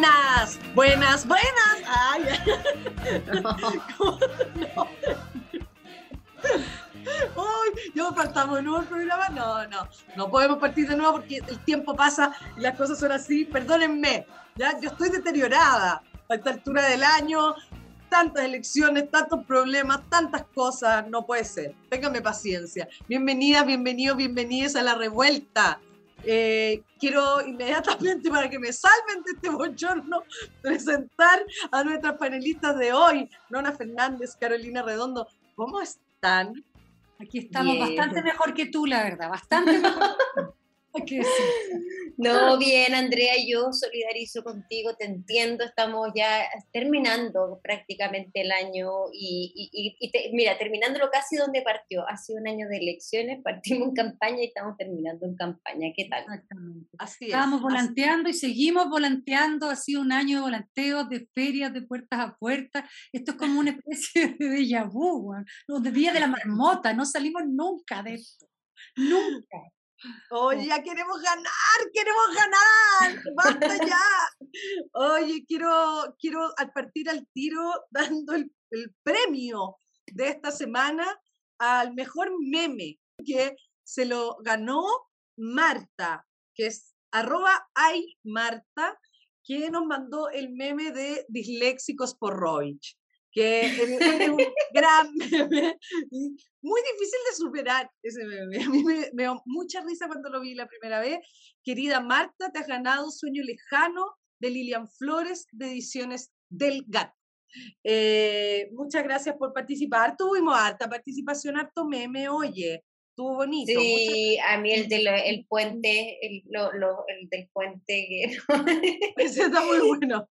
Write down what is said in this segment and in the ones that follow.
Buenas, buenas, buenas. Ay, no. Yo partamos de nuevo el programa. No, no, no podemos partir de nuevo porque el tiempo pasa y las cosas son así. Perdónenme, ya yo estoy deteriorada a esta altura del año. Tantas elecciones, tantos problemas, tantas cosas, no puede ser. Téngame paciencia. Bienvenidas, bienvenidos, bienvenidas a la revuelta. Eh, quiero inmediatamente, para que me salven de este bochorno, presentar a nuestras panelistas de hoy, Nona Fernández, Carolina Redondo. ¿Cómo están? Aquí estamos bastante mejor que tú, la verdad, bastante mejor. No, bien, Andrea, yo solidarizo contigo, te entiendo, estamos ya terminando prácticamente el año y, mira, terminándolo casi donde partió, ha sido un año de elecciones, partimos en campaña y estamos terminando en campaña, ¿qué tal? Exactamente. Así es, Estábamos volanteando y seguimos volanteando, ha sido un año de volanteos, de ferias, de puertas a puertas, esto es como una especie de déjà vu, de Vía de la Marmota, no salimos nunca de esto, nunca. Oye, ya queremos ganar, queremos ganar, basta ya. Oye, quiero, quiero partir al tiro dando el, premio de esta semana al mejor meme que se lo ganó Marta, que es arroba ay Marta, que nos mandó el meme de disléxicos por Roich que es un gran meme, muy difícil de superar ese meme. A mí me, dio mucha risa cuando lo vi la primera vez. Querida Marta, te has ganado Sueño Lejano de Lilian Flores de Ediciones del Gato. Eh, muchas gracias por participar. Tuvimos harta participación, harto meme, oye, estuvo bonito. Sí, a mí el del el puente, el, lo, lo, el del puente. Ese está muy bueno.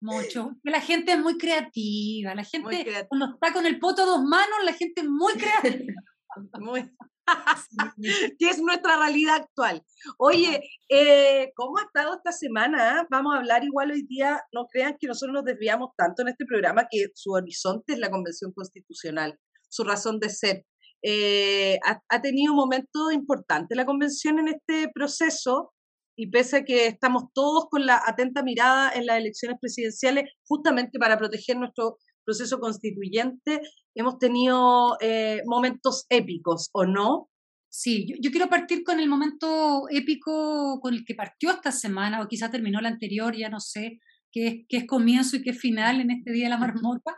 Mucho. La gente es muy creativa. La gente, cuando está con el poto a dos manos, la gente es muy creativa. muy. que es nuestra realidad actual. Oye, eh, ¿cómo ha estado esta semana? Vamos a hablar igual hoy día, no crean que nosotros nos desviamos tanto en este programa que su horizonte es la Convención Constitucional, su razón de ser. Eh, ha, ha, tenido un momento importante la Convención en este proceso, y pese a que estamos todos con la atenta mirada en las elecciones presidenciales, justamente para proteger nuestro proceso constituyente, hemos tenido eh, momentos épicos, ¿o no? Sí, yo, quiero partir con el momento épico con el que partió esta semana, o quizá terminó la anterior, ya no sé, qué es, es comienzo y qué es final en este Día de la Marmota.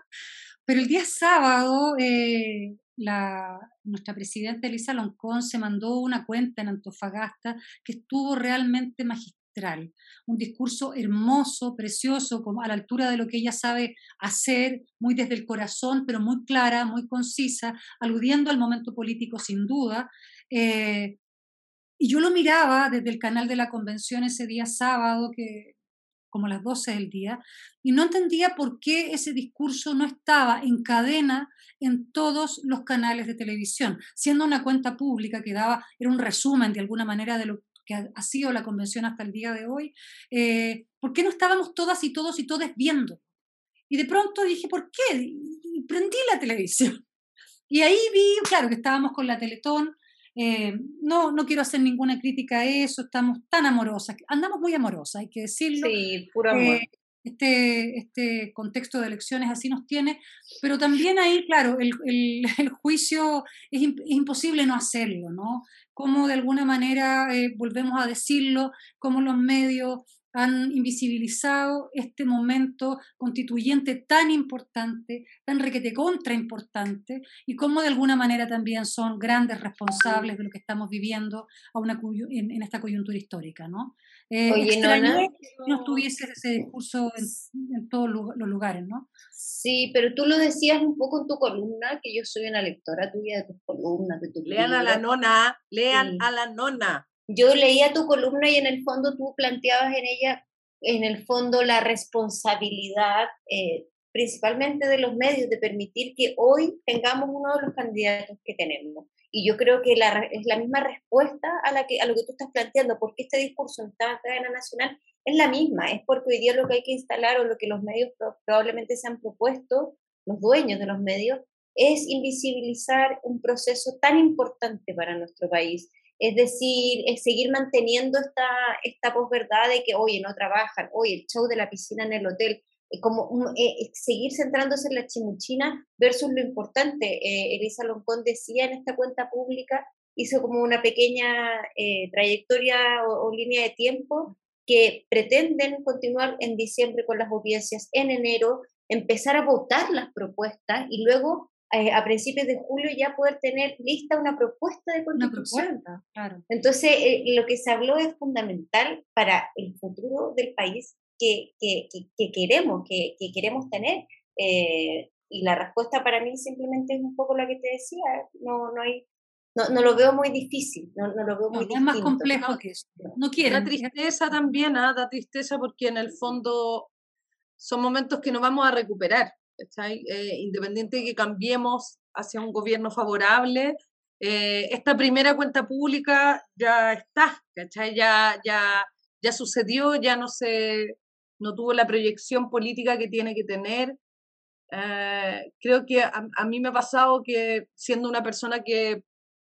Pero el día sábado, eh, la, nuestra presidenta Elisa Loncón se mandó una cuenta en Antofagasta que estuvo realmente magistral, un discurso hermoso, precioso, como a la altura de lo que ella sabe hacer, muy desde el corazón, pero muy clara, muy concisa, aludiendo al momento político sin duda. Eh, y yo lo miraba desde el canal de la convención ese día sábado, que como las 12 del día, y no entendía por qué ese discurso no estaba en cadena en todos los canales de televisión, siendo una cuenta pública que daba, era un resumen de alguna manera de lo que ha sido la convención hasta el día de hoy, eh, ¿por qué no estábamos todas y todos y todos viendo? Y de pronto dije, ¿por qué? Prendí la televisión. Y ahí vi, claro, que estábamos con la Teletón, eh, no, no quiero hacer ninguna crítica a eso, estamos tan amorosas, andamos muy amorosas, hay que decirlo. Sí, puro amor. Eh, este, este contexto de elecciones así nos tiene, pero también ahí, claro, el, el, el juicio es, es, imposible no hacerlo, ¿no? Como de alguna manera, eh, volvemos a decirlo, como los medios han invisibilizado este momento constituyente tan importante, tan requete contra importante, y cómo de alguna manera también son grandes responsables de lo que estamos viviendo a una, en, esta coyuntura histórica, ¿no? Eh, Oye, no, no, no estuviese ese discurso en, en, todos los lugares, ¿no? Sí, pero tú lo decías un poco en tu columna, que yo soy una lectora tuya de tus columnas, de tu Lean a la nona, lean a la nona yo leía tu columna y en el fondo tú planteabas en ella, en el fondo, la responsabilidad eh, principalmente de los medios, de permitir que hoy tengamos uno de los candidatos que tenemos. Y yo creo que la, es la misma respuesta a, la que, a lo que tú estás planteando, porque este discurso en esta cadena nacional es la misma, es porque hoy día lo que hay que instalar o lo que los medios probablemente se han propuesto, los dueños de los medios, es invisibilizar un proceso tan importante para nuestro país. Es decir, seguir manteniendo esta, esta posverdad de que, oye, no trabajan, oye, el show de la piscina en el hotel, eh, como eh, seguir centrándose en la chimuchina versus lo importante. Eh, Elisa Loncón decía en esta cuenta pública, hizo como una pequeña trayectoria o, línea de tiempo que pretenden continuar en diciembre con las audiencias, en enero empezar a votar las propuestas y luego a principios de julio ya poder tener lista una propuesta de constitución. claro. Entonces, lo que se habló es fundamental para el futuro del país que, queremos, que, queremos tener. Eh, y la respuesta para mí simplemente es un poco la que te decía, no, no hay, no, no, lo veo muy difícil, no, no lo veo muy Es más complejo que eso. No quiero. Da tristeza también, ¿ah? da tristeza porque en el fondo son momentos que no vamos a recuperar, eh, independiente de que cambiemos hacia un gobierno favorable, eh, esta primera cuenta pública ya está, Ya, ya, ya sucedió, ya no se, no tuvo la proyección política que tiene que tener. Eh, creo que a, mí me ha pasado que siendo una persona que,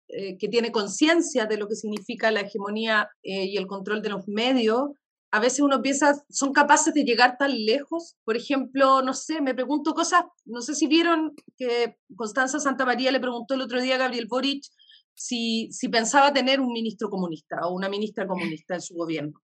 eh, que tiene conciencia de lo que significa la hegemonía eh, y el control de los medios, a veces uno piensa, son capaces de llegar tan lejos. Por ejemplo, no sé, me pregunto cosas, no sé si vieron que Constanza Santa María le preguntó el otro día a Gabriel Boric si, si pensaba tener un ministro comunista o una ministra comunista en su gobierno.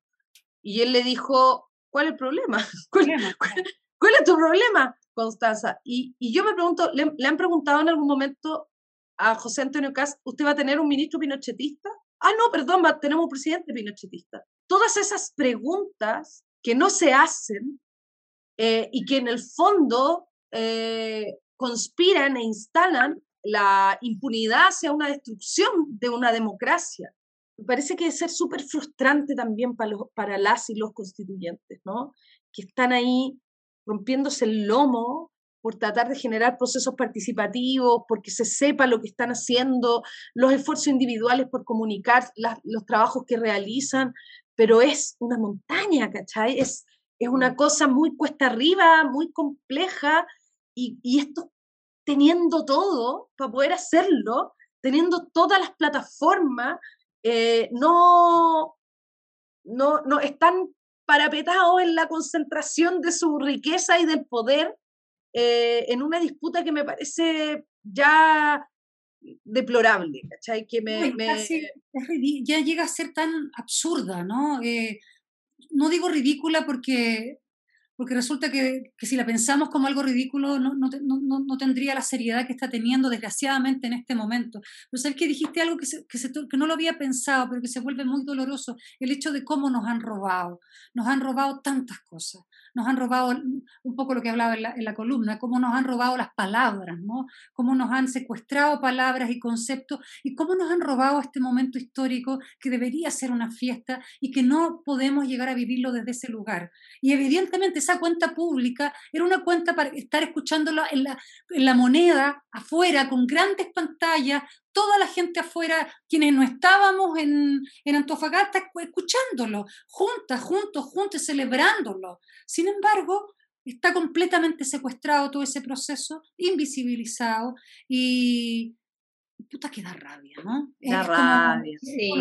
Y él le dijo, ¿cuál es el problema? ¿Cuál, es tu problema, Constanza? Y, yo me pregunto, ¿le, han preguntado en algún momento a José Antonio Cas, ¿usted va a tener un ministro pinochetista? Ah, no, perdón, tenemos un presidente pinochetista. Todas esas preguntas que no se hacen eh, y que en el fondo eh, conspiran e instalan la impunidad hacia una destrucción de una democracia me parece que debe ser súper frustrante también para, los, para las y los constituyentes, ¿no? Que están ahí rompiéndose el lomo por tratar de generar procesos participativos, porque se sepa lo que están haciendo, los esfuerzos individuales por comunicar los trabajos que realizan, pero es una montaña, ¿cachai? Es, es una cosa muy cuesta arriba, muy compleja, y, y esto teniendo todo para poder hacerlo, teniendo todas las plataformas, eh, no, no, no están parapetados en la concentración de su riqueza y del poder eh, en una disputa que me parece ya deplorable, ¿cachai? Que me, ya llega a ser tan absurda, ¿no? Eh, no digo ridícula porque porque resulta que, que, si la pensamos como algo ridículo, no, no, no, no, tendría la seriedad que está teniendo, desgraciadamente, en este momento. Pero sabes que dijiste algo que, que, se, que, no lo había pensado, pero que se vuelve muy doloroso, el hecho de cómo nos han robado. Nos han robado tantas cosas. Nos han robado un poco lo que hablaba en la, en la columna, cómo nos han robado las palabras, ¿no? cómo nos han secuestrado palabras y conceptos y cómo nos han robado este momento histórico que debería ser una fiesta y que no podemos llegar a vivirlo desde ese lugar. Y evidentemente cuenta pública era una cuenta para estar escuchándola en la, en la moneda, afuera, con grandes pantallas, toda la gente afuera, quienes no estábamos en, en Antofagasta, escuchándolo, juntas, juntos, juntos, celebrándolo. Sin embargo, está completamente secuestrado todo ese proceso, invisibilizado y, puta que da rabia, ¿no? Da rabia. sí,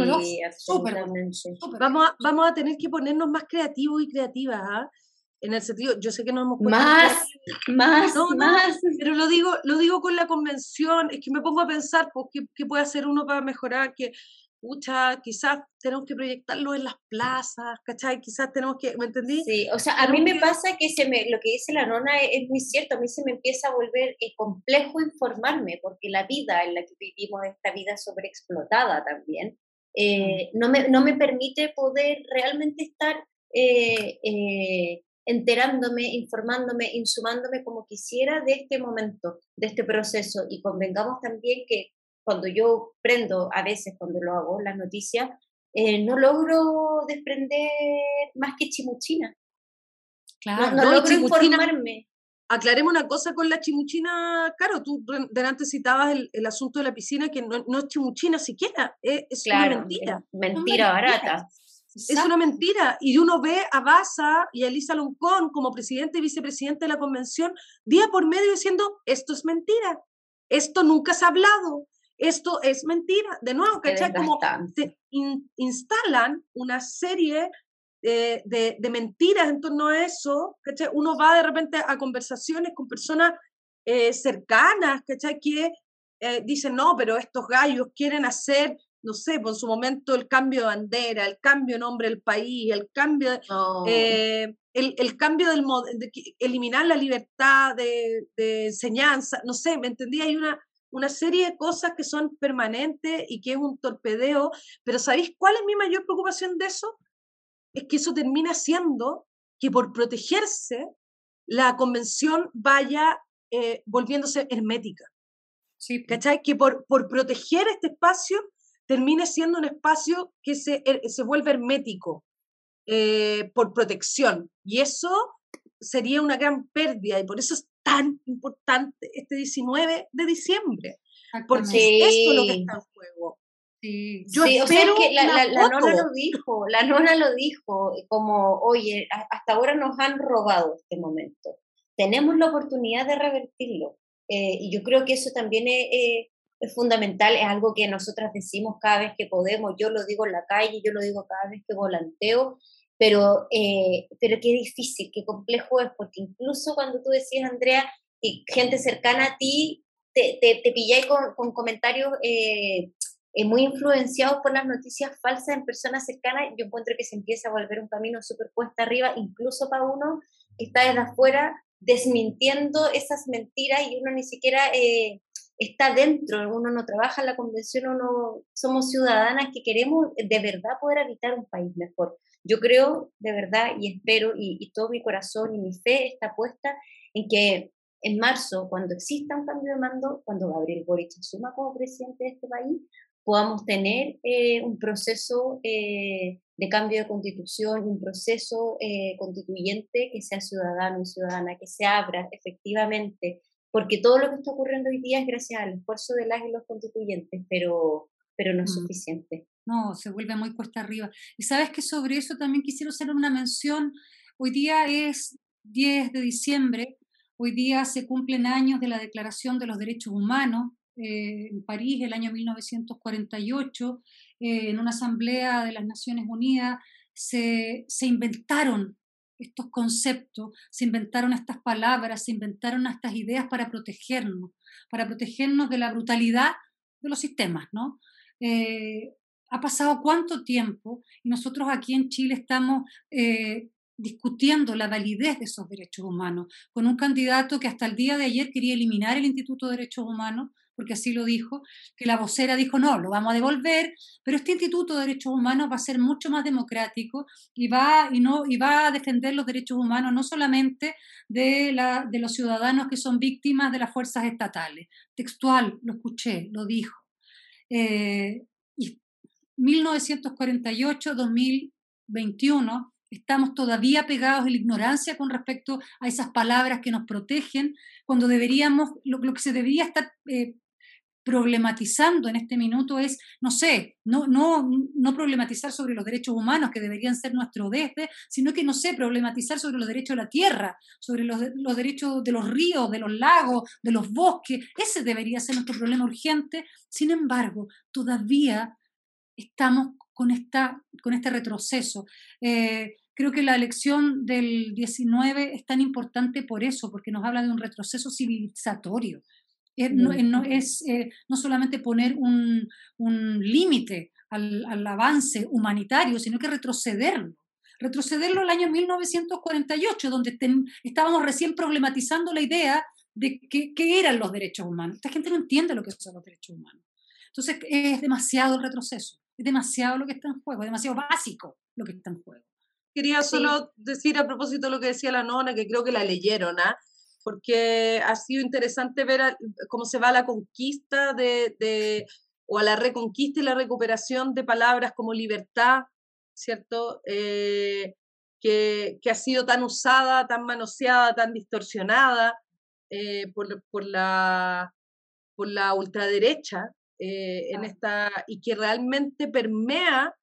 Vamos, a, vamos a tener que ponernos más creativos y creativas, ¿ah? En el sentido, yo sé que no hemos más, más, más, pero lo digo, lo digo con la convención, es que me pongo a pensar, pues, ¿qué, qué puede hacer uno para mejorar? Que, pucha, quizás tenemos que proyectarlo en las plazas, ¿cachai? Quizás tenemos que, ¿me entendí? Sí, o sea, a mí me pasa que se me, lo que dice la nona es, muy cierto, a mí se me empieza a volver eh, complejo informarme, porque la vida en la que vivimos, esta vida sobreexplotada también, eh, no, me, no me permite poder realmente estar eh, eh, enterándome, informándome, insumándome como quisiera de este momento, de este proceso. Y convengamos también que cuando yo prendo, a veces cuando lo hago, las noticias, eh, no logro desprender más que chimuchina. Claro, no, logro informarme. aclaremos una cosa con la chimuchina, claro, tú delante citabas el, asunto de la piscina, que no, es chimuchina siquiera, es, una mentira. mentira barata. Es una mentira. Y uno ve a Baza y a Elisa Loncón como presidente y vicepresidente de la convención día por medio diciendo, esto es mentira, esto nunca se ha hablado, esto es mentira. De nuevo, ¿cachai? Como se instalan una serie de, de, mentiras en torno a eso, ¿cachai? Uno va de repente a conversaciones con personas eh, cercanas, ¿cachai? Que eh, dicen, no, pero estos gallos quieren hacer, no sé, por su momento el cambio de bandera, el cambio de nombre del país, el cambio, eh, el, el, cambio del de eliminar la libertad de, de, enseñanza, no sé, ¿me entendí? Hay una, una serie de cosas que son permanentes y que es un torpedeo, pero ¿sabéis cuál es mi mayor preocupación de eso? Es que eso termina siendo que por protegerse la convención vaya eh, volviéndose hermética. Sí. ¿Cachai? Que por, por proteger este espacio termine siendo un espacio que se, er, se vuelve hermético eh, por protección. Y eso sería una gran pérdida y por eso es tan importante este 19 de diciembre. Porque es esto lo que está en juego. Sí, Yo espero que la, la, la, nona lo dijo, la nona lo dijo, como, oye, hasta ahora nos han robado este momento. Tenemos la oportunidad de revertirlo. Eh, y yo creo que eso también es, es, fundamental, es algo que nosotras decimos cada vez que podemos. Yo lo digo en la calle, yo lo digo cada vez que volanteo, pero, eh, pero qué difícil, qué complejo es, porque incluso cuando tú decías, Andrea, y gente cercana a ti, te, te, te pilláis con, con comentarios eh, eh, muy influenciados por las noticias falsas en personas cercanas, yo encuentro que se empieza a volver un camino súper cuesta arriba, incluso para uno que está desde afuera desmintiendo esas mentiras y uno ni siquiera eh, está dentro, uno no trabaja en la convención, uno somos ciudadanas que queremos de verdad poder habitar un país mejor. Yo creo de verdad y espero y, todo mi corazón y mi fe está puesta en que en marzo, cuando exista un cambio de mando, cuando Gabriel Boric asuma como presidente de este país, podamos tener eh, un proceso eh, de cambio de constitución, un proceso eh, constituyente que sea ciudadano y ciudadana, que se abra efectivamente, porque todo lo que está ocurriendo hoy día es gracias al esfuerzo de las y los constituyentes, pero, pero no es mm. suficiente. No, se vuelve muy cuesta arriba. Y sabes que sobre eso también quisiera hacer una mención. Hoy día es 10 de diciembre, hoy día se cumplen años de la Declaración de los Derechos Humanos eh, en París, el año 1948, eh, en una asamblea de las Naciones Unidas, se, se inventaron estos conceptos, se inventaron estas palabras, se inventaron estas ideas para protegernos, para protegernos de la brutalidad de los sistemas, ¿no? Eh, ha pasado cuánto tiempo y nosotros aquí en Chile estamos eh, discutiendo la validez de esos derechos humanos, con un candidato que hasta el día de ayer quería eliminar el Instituto de Derechos Humanos, porque así lo dijo, que la vocera dijo, no, lo vamos a devolver, pero este Instituto de Derechos Humanos va a ser mucho más democrático y va, y no, y va a defender los derechos humanos no solamente de, la, de los ciudadanos que son víctimas de las fuerzas estatales. Textual, lo escuché, lo dijo. Eh, 1948-2021 estamos todavía pegados en la ignorancia con respecto a esas palabras que nos protegen, cuando deberíamos, lo, que se debería estar eh, problematizando en este minuto es, no sé, no, no, no problematizar sobre los derechos humanos que deberían ser nuestro desde, sino que, no sé, problematizar sobre los derechos de la tierra, sobre los, los derechos de los ríos, de los lagos, de los bosques. Ese debería ser nuestro problema urgente. Sin embargo, todavía estamos con, esta, con este retroceso. Eh, creo que la elección del 19 es tan importante por eso, porque nos habla de un retroceso civilizatorio. No, es eh, no solamente poner un, un límite al, al, avance humanitario, sino que retrocederlo. Retrocederlo al año 1948, donde estábamos recién problematizando la idea de qué eran los derechos humanos. Esta gente no entiende lo que son los derechos humanos. Entonces es demasiado el retroceso es demasiado lo que está en juego, es demasiado básico lo que está en juego. Quería solo decir a propósito de lo que decía la nona, que creo que la leyeron, ¿ah? Porque ha sido interesante ver cómo se va la conquista de, de, o a la reconquista y la recuperación de palabras como libertad, ¿cierto? Eh, que, ha sido tan usada, tan manoseada, tan distorsionada eh, por, por, la, por la ultraderecha eh, en esta, y que realmente permea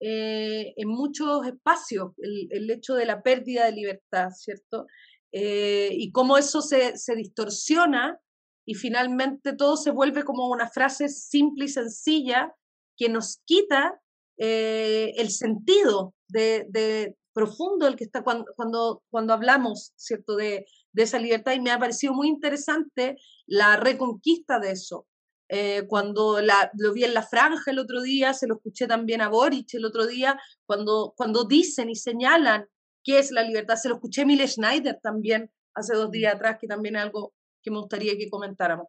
eh, en muchos espacios el, hecho de la pérdida de libertad, ¿cierto? Y cómo eso se, se distorsiona y finalmente todo se vuelve como una frase simple y sencilla que nos quita el sentido de, profundo el que está cuando, cuando, cuando hablamos, ¿cierto?, de, de, esa libertad y me ha parecido muy interesante la reconquista de eso. Eh, cuando la, lo vi en la franja el otro día, se lo escuché también a Boric el otro día, cuando, cuando dicen y señalan qué es la libertad, se lo escuché a Mile Schneider también hace dos días atrás, que también es algo que me gustaría que comentáramos.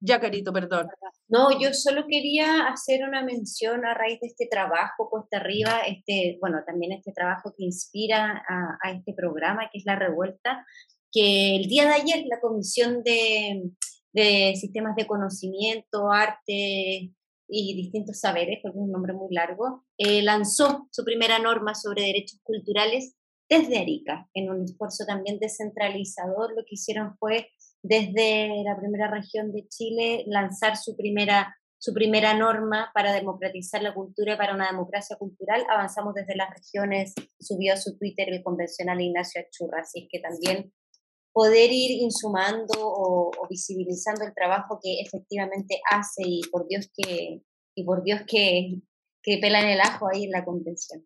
Ya, Carito, perdón. No, yo solo quería hacer una mención a raíz de este trabajo puesto arriba, este, bueno, también este trabajo que inspira a, este programa, que es La Revuelta, que el día de ayer la Comisión de, Sistemas de Conocimiento, Arte y distintos saberes, porque es un nombre muy largo, eh, lanzó su primera norma sobre derechos culturales desde Arica, en un esfuerzo también descentralizador. Lo que hicieron fue desde la primera región de Chile lanzar su primera, su primera norma para democratizar la cultura y para una democracia cultural. Avanzamos desde las regiones, subió a su Twitter el convencional Ignacio Achurra, así que también poder ir insumando o, visibilizando el trabajo que efectivamente hace y por Dios que, y por Dios que, que pelan el ajo ahí en la convención.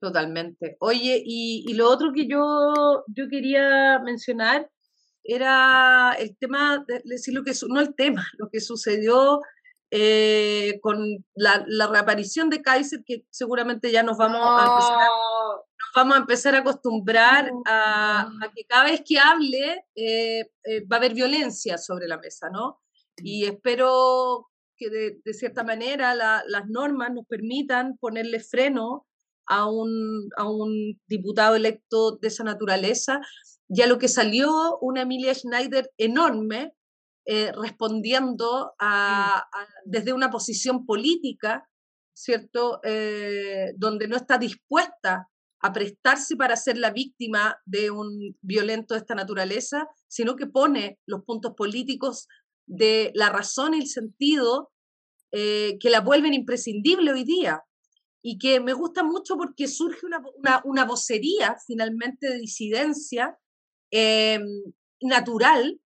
Totalmente. Oye, y, y, lo otro que yo, yo quería mencionar era el tema, de decir lo que, no el tema, lo que sucedió eh, con la, reaparición de Kaiser, que seguramente ya nos vamos, a, empezar a, nos vamos a empezar a acostumbrar a, que cada vez que hable eh, eh, va a haber violencia sobre la mesa, ¿no? Y espero que de, cierta manera las normas nos permitan ponerle freno a un, a un diputado electo de esa naturaleza, ya lo que salió una Emilia Schneider enorme, eh, respondiendo a, desde una posición política, ¿cierto? Eh, donde no está dispuesta a prestarse para ser la víctima de un violento de esta naturaleza, sino que pone los puntos políticos de la razón y el sentido eh, que la vuelven imprescindible hoy día y que me gusta mucho porque surge una, una, una vocería finalmente de disidencia Em, natural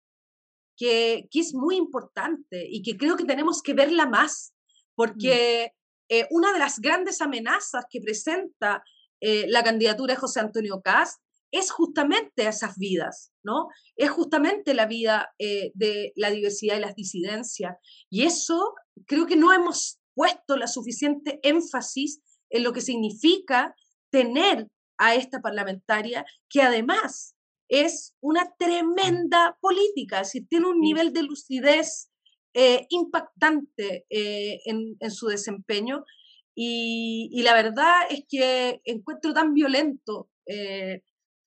que, que, es muy importante y que creo que tenemos que verla más, mm. porque eh, una de las grandes amenazas que presenta eh, la candidatura de José Antonio Cast es justamente esas vidas, ¿no? Es justamente la vida eh, de la diversidad y las disidencias. Y eso creo que no hemos puesto la suficiente énfasis en lo que significa tener a esta parlamentaria que además es una tremenda política, es decir, tiene un nivel de lucidez eh, impactante eh, en, su desempeño y, la verdad es que encuentro tan violento eh,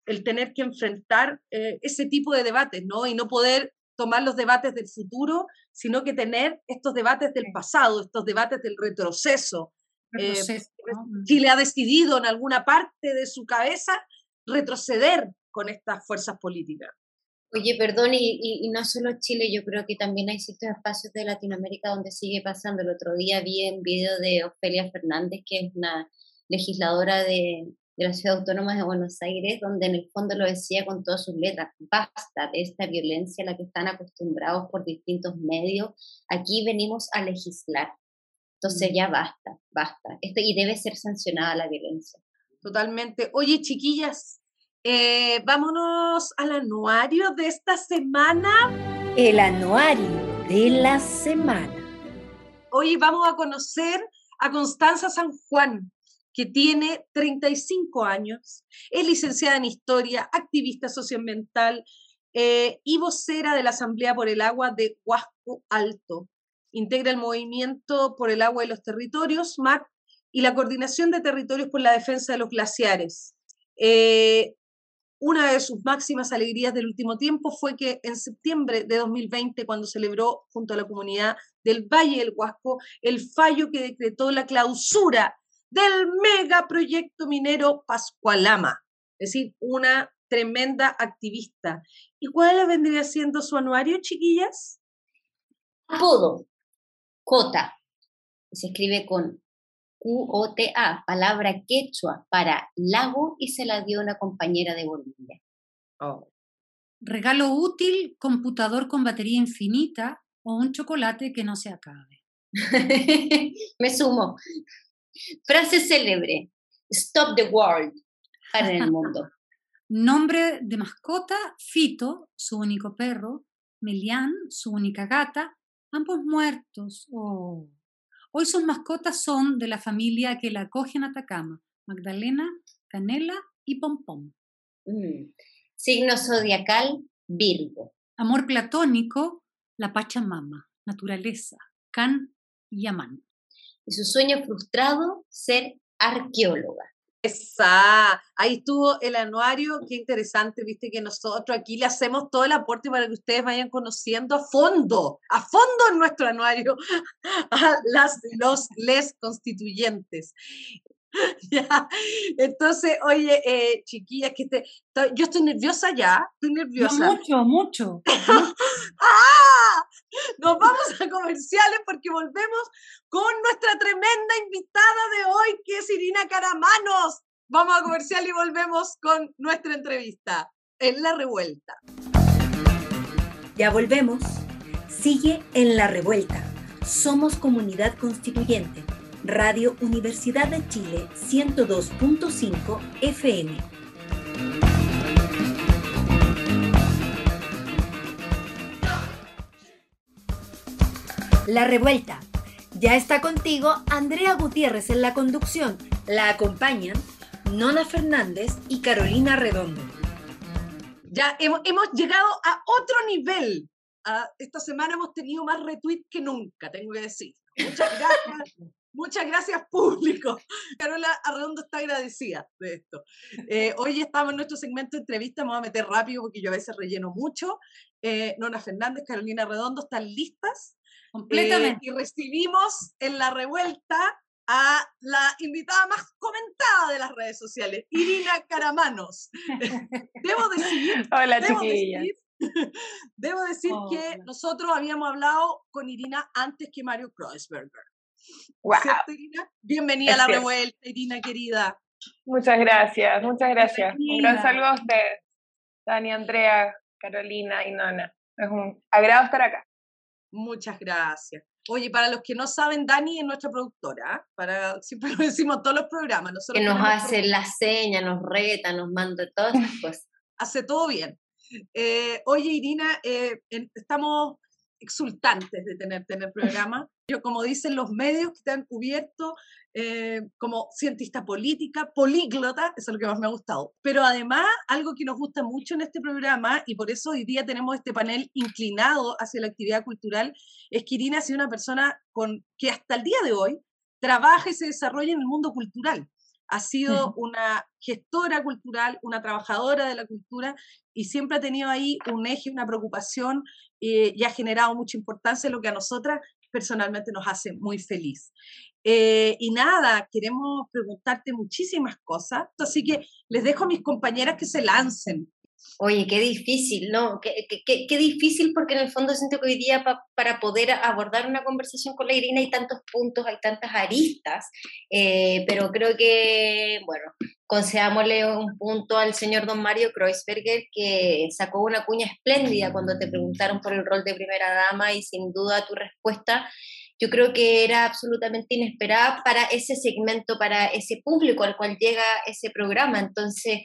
el tener que enfrentar ese tipo de debates, ¿no? Y no poder tomar los debates del futuro, sino que tener estos debates del pasado, estos debates del retroceso. Chile ha decidido en alguna parte de su cabeza retroceder con estas fuerzas políticas. Oye, perdón, y, no solo Chile, yo creo que también hay ciertos espacios de Latinoamérica donde sigue pasando. El otro día vi un video de Ofelia Fernández, que es una legisladora de, de la Ciudad Autónoma de Buenos Aires, donde en el fondo lo decía con todas sus letras, basta de esta violencia a la que están acostumbrados por distintos medios, aquí venimos a legislar. Entonces mm. ya basta, basta. Esto, y debe ser sancionada la violencia. Totalmente. Oye, chiquillas, eh, vámonos al anuario de esta semana. El anuario de la semana. Hoy vamos a conocer a Constanza San Juan, que tiene 35 años, es licenciada en Historia, activista socioambiental eh, y vocera de la Asamblea por el Agua de Huasco Alto. Integra el movimiento por el agua y los territorios, MAC, y la Coordinación de Territorios por la Defensa de los Glaciares. Eh, una de sus máximas alegrías del último tiempo fue que en septiembre de 2020, cuando celebró junto a la comunidad del Valle del Huasco el fallo que decretó la clausura del megaproyecto minero Pascualama, es decir, una tremenda activista. ¿Y cuál vendría siendo su anuario, chiquillas? Apodo, Cota, se escribe con Q-O-T-A, palabra quechua para lago y se la dio una compañera de Bolivia. Oh. Regalo útil, computador con batería infinita o un chocolate que no se acabe. Me sumo. Frase célebre. Stop the world. Para el mundo. Nombre de mascota, Fito, su único perro, Melian, su única gata, ambos muertos. Oh. Hoy sus mascotas son de la familia que la acoge en Atacama, Magdalena, Canela y Pompom. Mm. Signo zodiacal, Virgo. Amor platónico, la Pachamama, naturaleza, Can y Amán. Y su sueño frustrado, ser arqueóloga. Esa, ahí estuvo el anuario, qué interesante, viste que nosotros aquí le hacemos todo el aporte para que ustedes vayan conociendo a fondo, a fondo en nuestro anuario a las, los, les constituyentes. ya. Entonces, oye, eh, chiquillas, que te, yo estoy nerviosa ya, estoy nerviosa. mucho, mucho. ¡Ah! Nos vamos a comerciales porque volvemos con nuestra tremenda invitada de hoy, que es Irina Caramanos. Vamos a comercial y volvemos con nuestra entrevista en La Revuelta. Ya volvemos. Sigue en La Revuelta. Somos comunidad constituyente Radio Universidad de Chile 102.5 FM. La Revuelta. Ya está contigo Andrea Gutiérrez en la conducción. La acompañan Nona Fernández y Carolina Redondo. Ya hemos, llegado a otro nivel. Ah, esta semana hemos tenido más retweets que nunca, tengo que decir. Muchas gracias Muchas gracias, público. Carola Arredondo está agradecida de esto. Eh, hoy estamos en nuestro segmento de entrevista, me voy a meter rápido porque yo a veces relleno mucho. Eh, Nona Fernández, Carolina Redondo, ¿están listas? Completamente. Eh, y recibimos en la revuelta a la invitada más comentada de las redes sociales, Irina Caramanos. debo decir, Hola, debo Decir, debo decir que nosotros habíamos hablado con Irina antes que Mario Kreuzberger. Wow. Bienvenida a la revuelta, Irina querida. Muchas gracias, muchas gracias. Un gran saludo a ustedes, Dani, Andrea, Carolina y Nona. Es un agrado estar acá. Muchas gracias. Oye, para los que no saben, Dani es nuestra productora, ¿ah? para siempre lo decimos todos los programas. que nos hace la seña, nos reta, nos manda todas esas cosas. hace todo bien. Eh, oye, Irina, eh, estamos exultantes de tenerte en programa. Yo, como dicen los medios que te han cubierto, eh, como cientista política, políglota, eso es lo que más me ha gustado. Pero además, algo que nos gusta mucho en este programa, y por eso hoy día tenemos este panel inclinado hacia la actividad cultural, es que Irina ha sido una persona con, que hasta el día de hoy trabaja y se desarrolla en el mundo cultural. Ha sido una gestora cultural, una trabajadora de la cultura y siempre ha tenido ahí un eje, una preocupación eh, y ha generado mucha importancia, lo que a nosotras personalmente nos hace muy feliz. Eh, y nada, queremos preguntarte muchísimas cosas, así que les dejo a mis compañeras que se lancen. Oye, qué difícil, ¿no? Qué, qué, qué difícil porque en el fondo siento que hoy día para poder abordar una conversación con la Irina hay tantos puntos, hay tantas aristas, eh, pero creo que, bueno, concedámosle un punto al señor don Mario Kreuzberger que sacó una cuña espléndida cuando te preguntaron por el rol de primera dama y sin duda tu respuesta yo creo que era absolutamente inesperada para ese segmento, para ese público al cual llega ese programa. Entonces,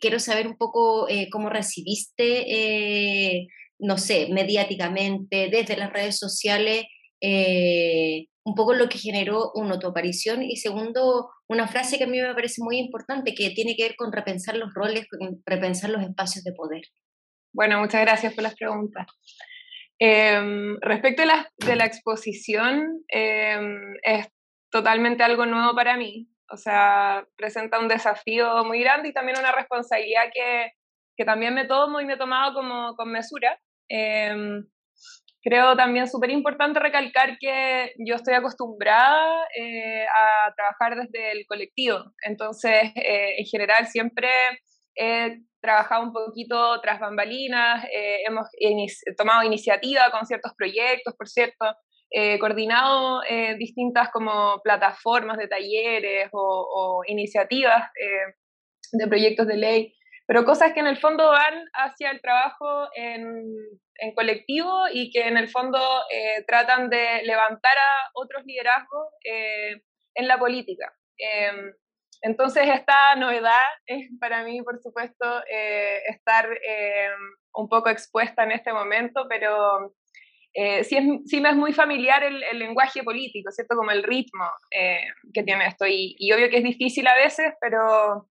quiero saber un poco eh, cómo recibiste, eh, no sé, mediáticamente, desde las redes sociales, eh, un poco lo que generó, uno, tu aparición y segundo, una frase que a mí me parece muy importante, que tiene que ver con repensar los roles, con repensar los espacios de poder. Bueno, muchas gracias por las preguntas. Em, respecto a la, de la exposición, em, es totalmente algo nuevo para mí. O sea, presenta un desafío muy grande y también una responsabilidad que, que también me tomo y me he tomado como con mesura. Em, creo también súper importante recalcar que yo estoy acostumbrada eh, a trabajar desde el colectivo, entonces eh, en general siempre he trabajado un poquito tras bambalinas, eh, hemos tomado iniciativa con ciertos proyectos, por cierto, coordinado distintas como plataformas de talleres o, o iniciativas de proyectos de ley pero cosas que en el fondo van hacia el trabajo en, en colectivo y que en el fondo eh, tratan de levantar a otros liderazgos eh, en la política. Em, entonces esta novedad es para mí, por supuesto, eh, estar un poco expuesta en este momento, pero sí, es, sí me es muy familiar el, el lenguaje político, ¿cierto? Como el ritmo que tiene esto. Y, y obvio que es difícil a veces, pero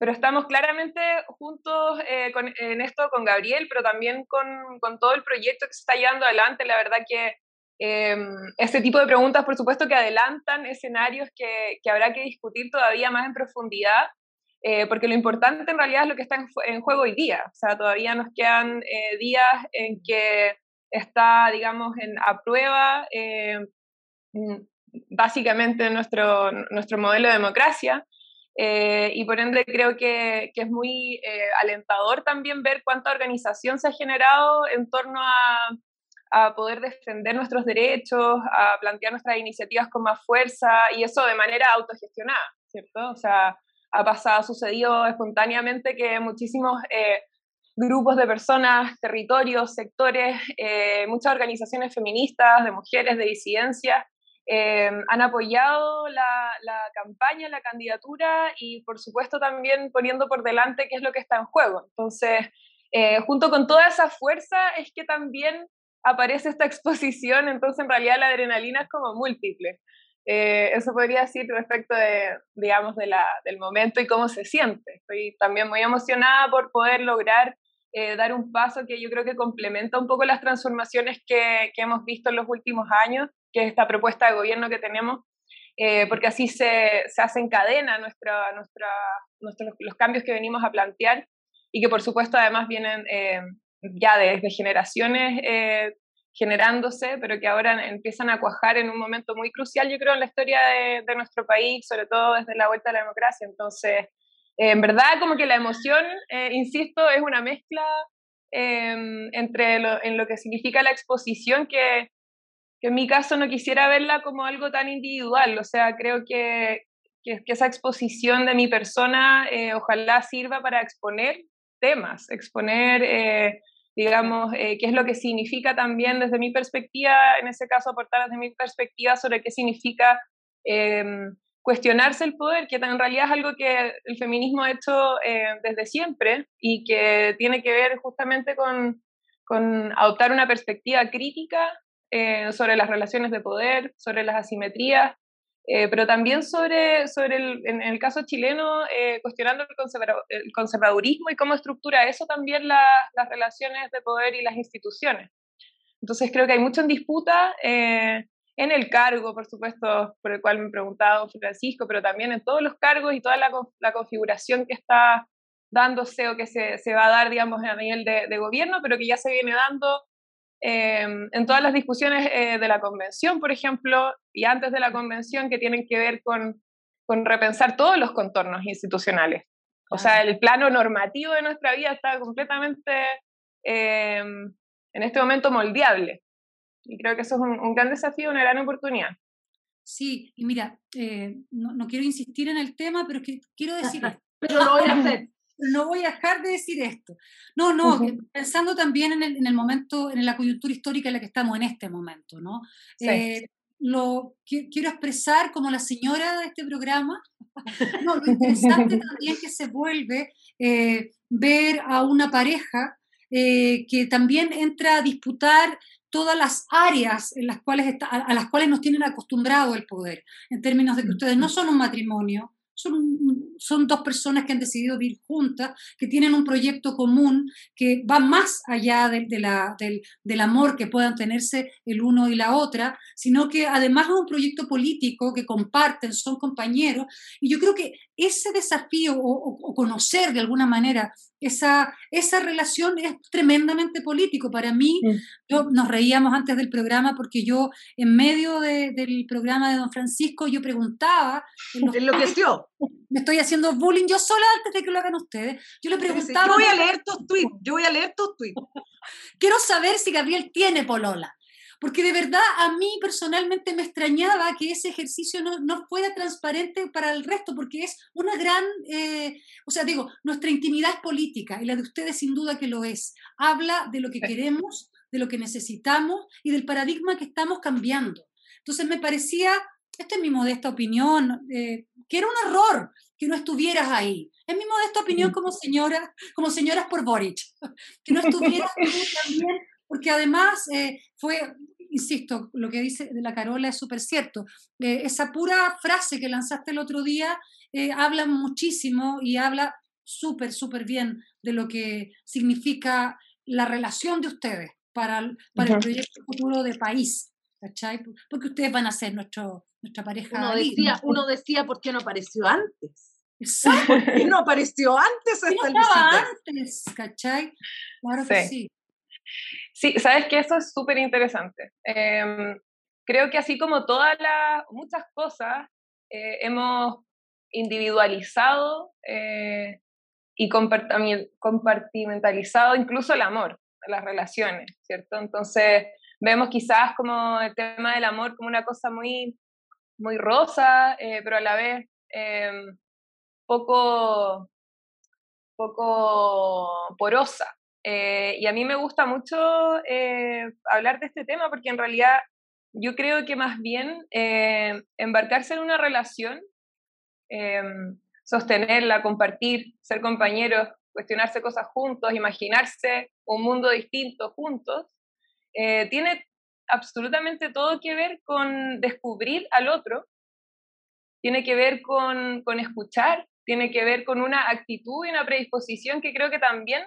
pero estamos claramente juntos eh, en esto con Gabriel, pero también con, con, todo el proyecto que se está llevando adelante. La verdad que eh, este tipo de preguntas, por supuesto, que adelantan escenarios que, que habrá que discutir todavía más en profundidad, eh, porque lo importante en realidad es lo que está en, juego hoy día. O sea, todavía nos quedan eh, días en que está, digamos, en, a prueba mm, básicamente nuestro, nuestro modelo de democracia. Eh, y por ende creo que, que es muy eh, alentador también ver cuánta organización se ha generado en torno a, a, poder defender nuestros derechos, a plantear nuestras iniciativas con más fuerza y eso de manera autogestionada, ¿cierto? O sea, ha pasado, ha sucedido espontáneamente que muchísimos eh, grupos de personas, territorios, sectores, muchas organizaciones feministas, de mujeres, de disidencias, eh, han apoyado la, campaña, la candidatura y por supuesto también poniendo por delante qué es lo que está en juego. Entonces, eh, junto con toda esa fuerza es que también aparece esta exposición, entonces en realidad la adrenalina es como múltiple. Eh, eso podría decir respecto de, digamos, de la, del momento y cómo se siente. Estoy también muy emocionada por poder lograr dar un paso que yo creo que complementa un poco las transformaciones que, que hemos visto en los últimos años que es esta propuesta de gobierno que tenemos, eh, porque así se, se hace en cadena nuestra, nuestra, nuestros, los cambios que venimos a plantear y que por supuesto además vienen eh, ya desde generaciones eh, generándose, pero que ahora empiezan a cuajar en un momento muy crucial, yo creo, en la historia de, de nuestro país, sobre todo desde la vuelta a la democracia. Entonces, en verdad, como que la emoción, insisto, es una mezcla entre lo, en lo que significa la exposición que, que en mi caso no quisiera verla como algo tan individual, o sea, creo que, que, esa exposición de mi persona eh, ojalá sirva para exponer temas, exponer, eh, digamos, eh, qué es lo que significa también desde mi perspectiva, en ese caso aportar desde mi perspectiva sobre qué significa em, cuestionarse el poder, que en realidad es algo que el feminismo ha hecho desde siempre y que tiene que ver justamente con, con adoptar una perspectiva crítica eh, sobre las relaciones de poder, sobre las asimetrías, eh, pero también sobre, sobre el, en el caso chileno, eh, cuestionando el, conservadurismo y cómo estructura eso también las relaciones de poder y las instituciones. Entonces creo que hay mucho en disputa en el cargo, por supuesto, por el cual me he preguntado Francisco, pero también en todos los cargos y toda la, la configuración que está dándose o que se, se, va a dar, digamos, a nivel de, de, gobierno, pero que ya se viene dando Em, en todas las discusiones eh, de la convención, por ejemplo, y antes de la convención, que tienen que ver con, con repensar todos los contornos institucionales. O sea, el plano normativo de nuestra vida está completamente em, en este momento moldeable. Y creo que eso es un, gran desafío, una gran oportunidad. Sí, y mira, eh, no, no, quiero insistir en el tema, pero que quiero decir... pero lo voy a hacer no voy a dejar de decir esto. No, no, pensando también en el, en el, momento, en la coyuntura histórica en la que estamos en este momento, ¿no? Eh, lo quiero expresar como la señora de este programa, no, lo interesante también que se vuelve eh, ver a una pareja eh, que también entra a disputar todas las áreas en las cuales está, a, las cuales nos tienen acostumbrado el poder, en términos de que ustedes no son un matrimonio, son, dos personas que han decidido vivir juntas, que tienen un proyecto común que va más allá del, del, amor que puedan tenerse el uno y la otra, sino que además es un proyecto político que comparten, son compañeros. Y yo creo que ese desafío o, conocer de alguna manera esa, esa relación es tremendamente político. Para mí, yo, nos reíamos antes del programa porque yo, en medio del programa de don Francisco, yo preguntaba... Enloqueció. Me estoy haciendo bullying yo sola antes de que lo hagan ustedes. Yo le preguntaba... Yo voy a leer tus tweets, yo voy a leer tus tweets. Quiero saber si Gabriel tiene polola porque de verdad a mí personalmente me extrañaba que ese ejercicio no, no fuera transparente para el resto, porque es una gran, eh, o sea, digo, nuestra intimidad es política y la de ustedes sin duda que lo es. Habla de lo que queremos, de lo que necesitamos y del paradigma que estamos cambiando. Entonces me parecía, esta es mi modesta opinión, eh, que era un error que no estuvieras ahí. Es mi modesta opinión como señora, como señoras por Boric, que no estuvieras también porque además eh, fue, insisto, lo que dice de la Carola es súper cierto. Eh, esa pura frase que lanzaste el otro día eh, habla muchísimo y habla súper, súper bien de lo que significa la relación de ustedes para, para el proyecto futuro de país. ¿cachai? Porque ustedes van a ser nuestro, nuestra pareja. Uno decía, uno decía, ¿por qué no apareció antes? ¿Por qué no apareció antes hasta el antes, ¿cachai? Claro que sí. Sí, sabes que eso es súper interesante. Em, creo que así como todas las, muchas cosas, eh, hemos individualizado eh, y compartimentalizado incluso el amor, las relaciones, ¿cierto? Entonces vemos quizás como el tema del amor como una cosa muy, muy rosa, eh, pero a la vez em, poco, poco porosa, eh, y a mí me gusta mucho eh, hablar de este tema porque en realidad yo creo que más bien eh, embarcarse en una relación, sostenerla, compartir, ser compañeros, cuestionarse cosas juntos, imaginarse un mundo distinto juntos, tiene absolutamente todo que ver con descubrir al otro, tiene que ver con, con escuchar, tiene que ver con una actitud y una predisposición que creo que también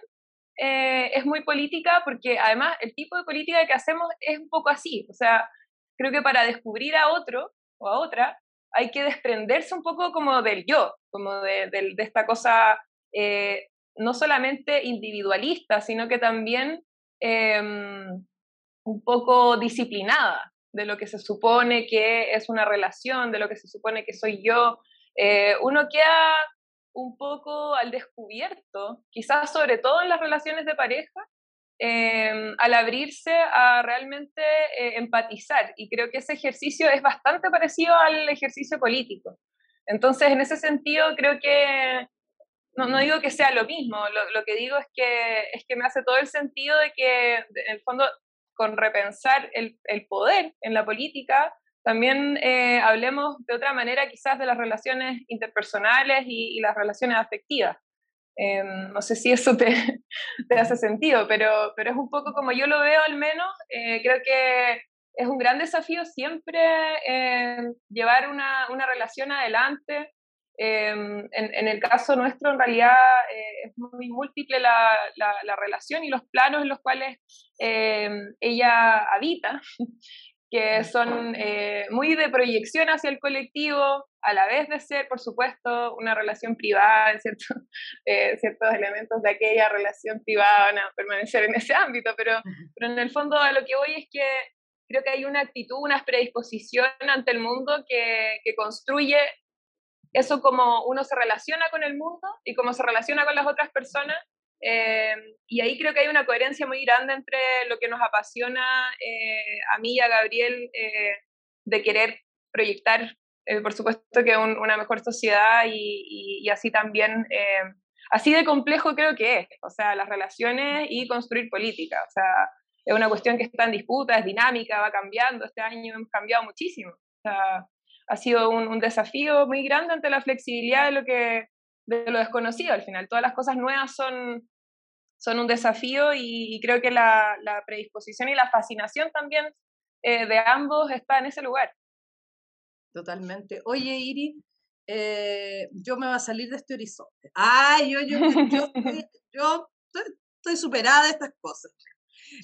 eh, es muy política porque además el tipo de política que hacemos es un poco así. O sea, creo que para descubrir a otro o a otra hay que desprenderse un poco como del yo, como de, esta cosa eh, no solamente individualista, sino que también em, un poco disciplinada de lo que se supone que es una relación, de lo que se supone que soy yo. Eh, uno queda un poco al descubierto, quizás sobre todo en las relaciones de pareja, em, al abrirse a realmente eh, empatizar. Y creo que ese ejercicio es bastante parecido al ejercicio político. Entonces, en ese sentido, creo que, no, digo que sea lo mismo, lo, que digo es que, es que me hace todo el sentido de que, en el fondo, con repensar el poder en la política, también eh, hablemos de otra manera quizás de las relaciones interpersonales y, las relaciones afectivas. Em, no sé si eso te, te, hace sentido, pero, pero es un poco como yo lo veo al menos. Eh, creo que es un gran desafío siempre em, llevar una, una, relación adelante. Em, en, en, el caso nuestro, en realidad, eh, es muy múltiple la, la, la, relación y los planos en los cuales ella habita que son eh, muy de proyección hacia el colectivo, a la vez de ser, por supuesto, una relación privada, en eh, ciertos elementos de aquella relación privada van a permanecer en ese ámbito, pero, pero en el fondo a lo que voy es que creo que hay una actitud, una predisposición ante el mundo que, que construye eso como uno se relaciona con el mundo y cómo se relaciona con las otras personas eh, y ahí creo que hay una coherencia muy grande entre lo que nos apasiona eh, a mí y a Gabriel eh, de querer proyectar, por supuesto, que una mejor sociedad y, y, así también, así de complejo creo que es, o sea, las relaciones y construir política. O sea, es una cuestión que está en disputa, es dinámica, va cambiando. Este año hemos cambiado muchísimo. O sea, ha sido un, un desafío muy grande ante la flexibilidad de lo que de lo desconocido. Al final, todas las cosas nuevas son, son un desafío y, creo que la, predisposición y la fascinación también eh, de ambos está en ese lugar. Totalmente. Oye, Iri, eh, yo me voy a salir de este horizonte. Ay, yo, yo, yo, estoy, superada de estas cosas.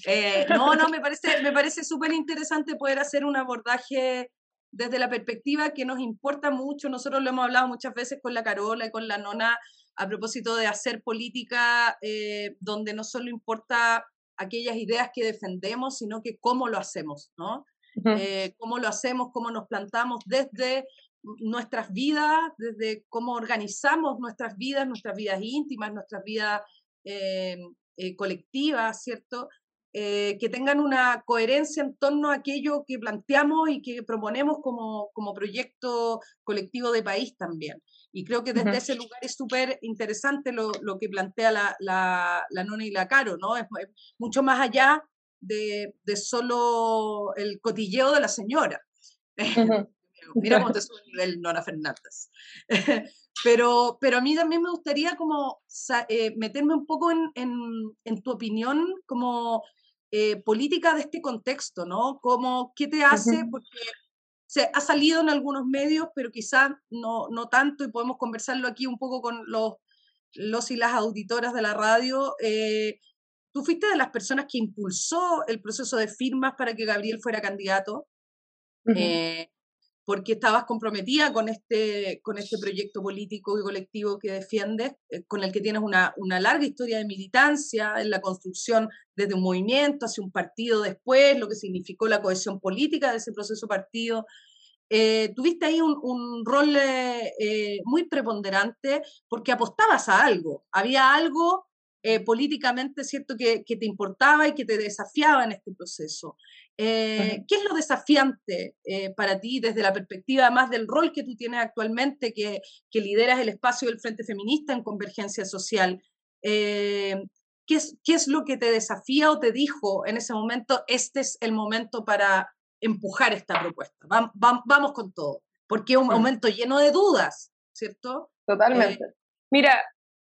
Eh, no, no, me parece, me parece súper interesante poder hacer un abordaje desde la perspectiva que nos importa mucho, nosotros lo hemos hablado muchas veces con la Carola y con la Nona a propósito de hacer política eh, donde no solo importa aquellas ideas que defendemos, sino que cómo lo hacemos, ¿no? Eh, cómo lo hacemos, cómo nos plantamos desde nuestras vidas, desde cómo organizamos nuestras vidas, nuestras vidas íntimas, nuestras vidas eh, colectivas, ¿cierto? Eh, que tengan una coherencia en torno a aquello que planteamos y que proponemos como, como proyecto colectivo de país también. Y creo que desde ese lugar es súper interesante lo, lo, que plantea la, la, la, Nona y la Caro, ¿no? Es, mucho más allá de, de, solo el cotilleo de la señora. Mira cómo te sube el nivel Nona Fernández. pero, pero a mí también me gustaría como eh, meterme un poco en, en, en, tu opinión como eh, política de este contexto, ¿no? Como, ¿Qué te hace? Porque se ha salido en algunos medios, pero quizás no, no tanto, y podemos conversarlo aquí un poco con los, los y las auditoras de la radio. Eh, tú fuiste de las personas que impulsó el proceso de firmas para que Gabriel fuera candidato porque estabas comprometida con este, con este proyecto político y colectivo que defiendes, eh, con el que tienes una, una, larga historia de militancia en la construcción desde un movimiento hacia un partido después, lo que significó la cohesión política de ese proceso partido. Eh, tuviste ahí un, un rol eh, muy preponderante porque apostabas a algo, había algo políticamente cierto que, que, te importaba y que te desafiaba en este proceso. Eh, ¿Qué es lo desafiante eh, para ti desde la perspectiva más del rol que tú tienes actualmente, que, que lideras el espacio del Frente Feminista en Convergencia Social? Eh, ¿qué, es, ¿Qué es lo que te desafía o te dijo en ese momento, este es el momento para empujar esta propuesta? Vamos, vamos con todo, porque es un momento lleno de dudas, ¿cierto? Totalmente. Mira,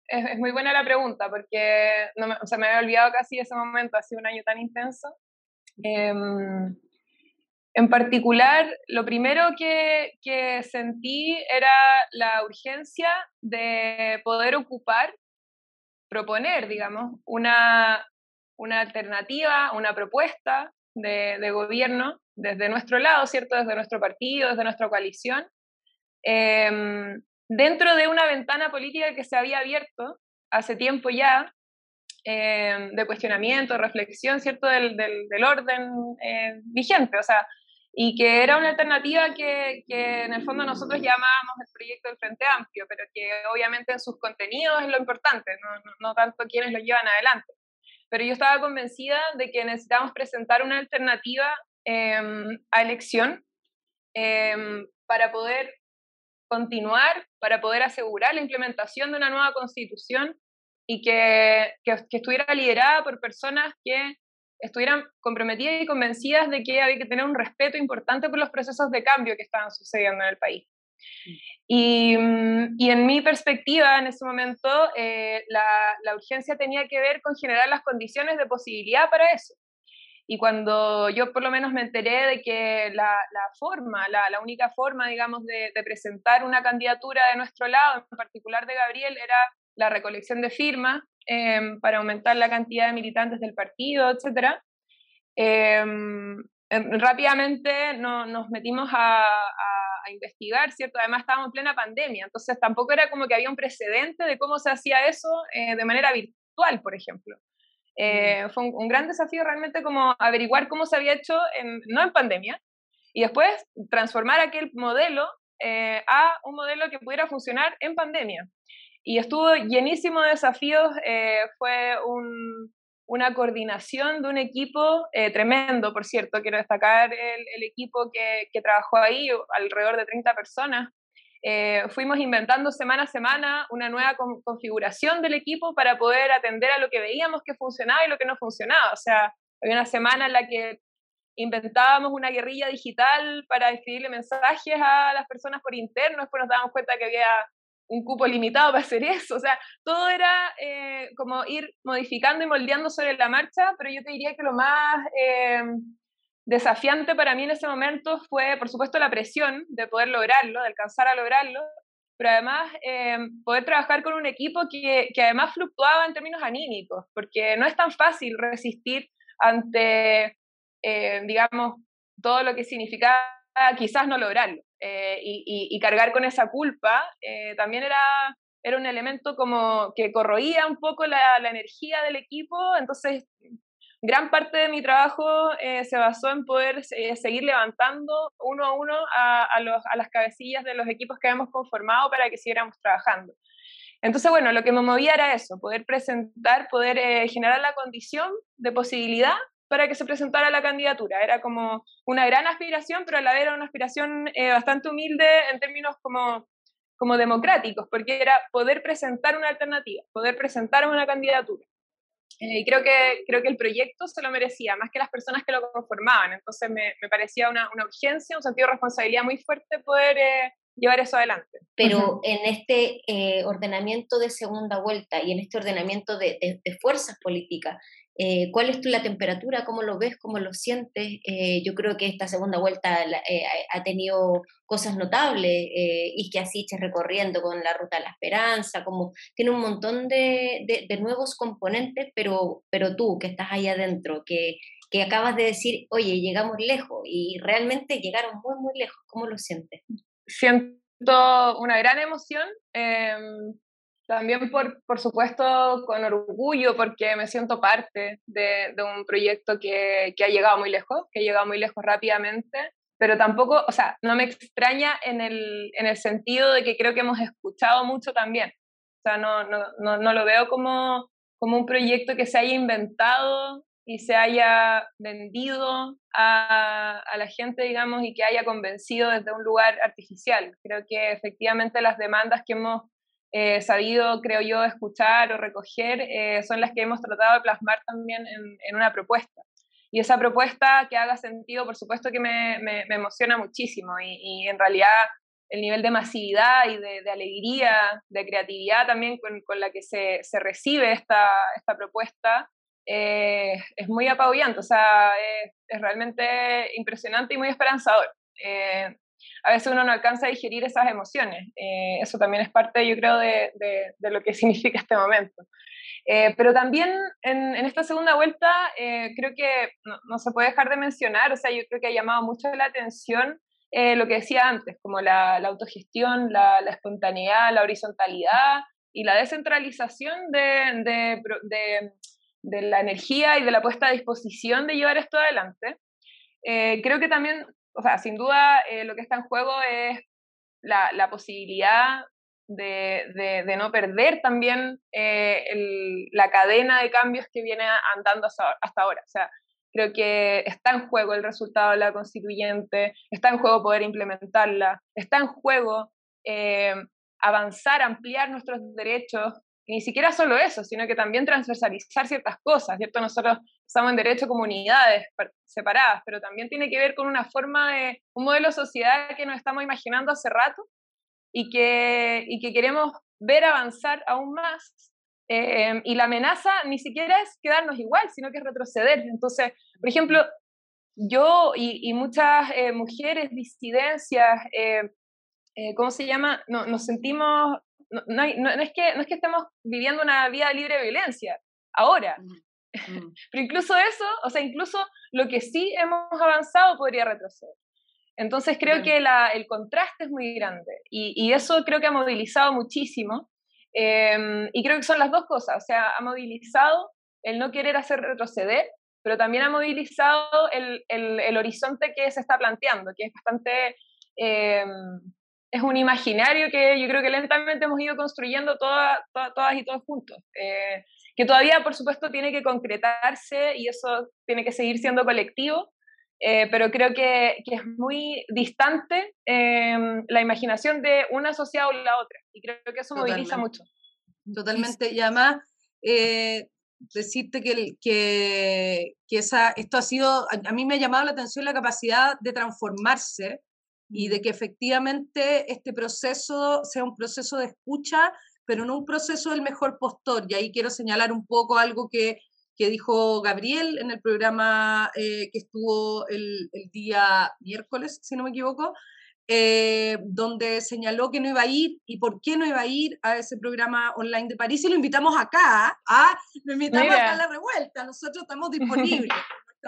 es, muy buena la pregunta, porque no me, o sea, me había olvidado casi ese momento, ha sido un año tan intenso. Em, en particular, lo primero que, que, sentí era la urgencia de poder ocupar, proponer, digamos, una, una alternativa, una propuesta de, de, gobierno desde nuestro lado, ¿cierto? Desde nuestro partido, desde nuestra coalición, eh, dentro de una ventana política que se había abierto hace tiempo ya, eh, de cuestionamiento, reflexión, ¿cierto?, del, del, orden eh, vigente, o sea, y que era una alternativa que, que, en el fondo nosotros llamábamos el proyecto del Frente Amplio, pero que obviamente en sus contenidos es lo importante, no, no, tanto quienes lo llevan adelante. Pero yo estaba convencida de que necesitamos presentar una alternativa em, a elección em, para poder continuar, para poder asegurar la implementación de una nueva constitución y que, que, estuviera liderada por personas que estuvieran comprometidas y convencidas de que había que tener un respeto importante por los procesos de cambio que estaban sucediendo en el país. Y, mm, y en mi perspectiva, en ese momento, eh, la, la, urgencia tenía que ver con generar las condiciones de posibilidad para eso. Y cuando yo por lo menos me enteré de que la, la forma, la, la, única forma, digamos, de, de, presentar una candidatura de nuestro lado, en particular de Gabriel, era la recolección de firmas eh, para aumentar la cantidad de militantes del partido, etc. Eh, rápidamente no, nos metimos a, a, investigar, ¿cierto? Además estábamos en plena pandemia, entonces tampoco era como que había un precedente de cómo se hacía eso eh, de manera virtual, por ejemplo. Eh, fue un, un, gran desafío realmente como averiguar cómo se había hecho, en, no en pandemia, y después transformar aquel modelo eh, a un modelo que pudiera funcionar en pandemia y estuvo llenísimo de desafíos, eh, fue un, una coordinación de un equipo eh, tremendo, por cierto, quiero destacar el, el equipo que, que, trabajó ahí, alrededor de 30 personas. Eh, fuimos inventando semana a semana una nueva con, configuración del equipo para poder atender a lo que veíamos que funcionaba y lo que no funcionaba. O sea, había una semana en la que inventábamos una guerrilla digital para escribirle mensajes a las personas por interno, después nos dábamos cuenta que había un cupo limitado para hacer eso. O sea, todo era eh, como ir modificando y moldeando sobre la marcha, pero yo te diría que lo más eh, desafiante para mí en ese momento fue, por supuesto, la presión de poder lograrlo, de alcanzar a lograrlo, pero además eh, poder trabajar con un equipo que, que además fluctuaba en términos anímicos, porque no es tan fácil resistir ante, digamos, todo lo que significaba quizás no lograrlo. Eh, y, cargar con esa culpa eh, también era, era un elemento como que corroía un poco la, energía del equipo, entonces gran parte de mi trabajo eh, se basó en poder seguir levantando uno a uno a, los, a, las cabecillas de los equipos que habíamos conformado para que siguiéramos trabajando. Entonces, bueno, lo que me movía era eso, poder presentar, poder generar la condición de posibilidad para que se presentara la candidatura. Era como una gran aspiración, pero a la vez era una aspiración eh, bastante humilde en términos como, como democráticos, porque era poder presentar una alternativa, poder presentar una candidatura. Eh, y creo que, creo que el proyecto se lo merecía, más que las personas que lo conformaban. Entonces me, me parecía una, una, urgencia, un sentido de responsabilidad muy fuerte poder eh, llevar eso adelante. Pero en este ordenamiento de segunda vuelta y en este ordenamiento de, de, de fuerzas políticas, eh, ¿Cuál es tu, la temperatura? ¿Cómo lo ves? ¿Cómo lo sientes? Eh, yo creo que esta segunda vuelta eh, ha tenido cosas notables, y que así recorriendo con la Ruta de la Esperanza, como tiene un montón de, nuevos componentes, pero, pero tú que estás ahí adentro, que, que acabas de decir, oye, llegamos lejos y realmente llegaron muy, muy lejos, ¿cómo lo sientes? Siento una gran emoción. También, por, por supuesto, con orgullo, porque me siento parte de, de un proyecto que, que, ha llegado muy lejos, que ha llegado muy lejos rápidamente, pero tampoco, o sea, no me extraña en el, en el sentido de que creo que hemos escuchado mucho también. O sea, no, no, no, no lo veo como, como un proyecto que se haya inventado y se haya vendido a, a, la gente, digamos, y que haya convencido desde un lugar artificial. Creo que efectivamente las demandas que hemos eh, sabido, creo yo, escuchar o recoger, eh, son las que hemos tratado de plasmar también en, una propuesta. Y esa propuesta que haga sentido, por supuesto que me, emociona muchísimo y, en realidad el nivel de masividad y de, alegría, de creatividad también con, la que se, recibe esta, esta propuesta eh, es muy apabullante, o sea, es, realmente impresionante y muy esperanzador. A veces uno no alcanza a digerir esas emociones. Eh, eso también es parte, yo creo, de, lo que significa este momento. Eh, pero también en, esta segunda vuelta eh, creo que no, se puede dejar de mencionar, o sea, yo creo que ha llamado mucho la atención lo que decía antes, como la, autogestión, la, espontaneidad, la horizontalidad y la descentralización de, la energía y de la puesta a disposición de llevar esto adelante. Creo que también o sea, sin duda eh, lo que está en juego es la, la posibilidad de, de, no perder también eh, la cadena de cambios que viene andando hasta, hasta, ahora. O sea, creo que está en juego el resultado de la constituyente, está en juego poder implementarla, está en juego eh, avanzar, ampliar nuestros derechos, y ni siquiera solo eso, sino que también transversalizar ciertas cosas, ¿cierto? Nosotros estamos en derecho comunidades separadas, pero también tiene que ver con una forma de, un modelo de sociedad que nos estamos imaginando hace rato y que, y que queremos ver avanzar aún más. Eh, y la amenaza ni siquiera es quedarnos igual, sino que es retroceder. Entonces, por ejemplo, yo y, y muchas eh, mujeres, disidencias, eh, eh, ¿cómo se llama? No, nos sentimos no, no, no, es que, no es que estemos viviendo una vida libre de violencia, ahora. Mm. Pero incluso eso, o sea, incluso lo que sí hemos avanzado podría retroceder. Entonces creo que la, el contraste es muy grande y, y, eso creo que ha movilizado muchísimo. Eh, y creo que son las dos cosas, o sea, ha movilizado el no querer hacer retroceder, pero también ha movilizado el, el, el horizonte que se está planteando, que es bastante eh, es un imaginario que yo creo que lentamente hemos ido construyendo toda, toda, todas y todos juntos, eh, que todavía por supuesto tiene que concretarse y eso tiene que seguir siendo colectivo, eh, pero creo que, que, es muy distante eh, la imaginación de una sociedad o la otra y creo que eso Totalmente. moviliza mucho. Totalmente, y además eh, decirte que, que, que esa, esto ha sido, a, a mí me ha llamado la atención la capacidad de transformarse y de que efectivamente este proceso sea un proceso de escucha, pero no un proceso del mejor postor. Y ahí quiero señalar un poco algo que, que dijo Gabriel en el programa eh, que estuvo el, el, día miércoles, si no me equivoco, eh, donde señaló que no iba a ir y por qué no iba a ir a ese programa online de París y lo invitamos acá, ¿ah? lo invitamos Mira. acá a la revuelta, nosotros estamos disponibles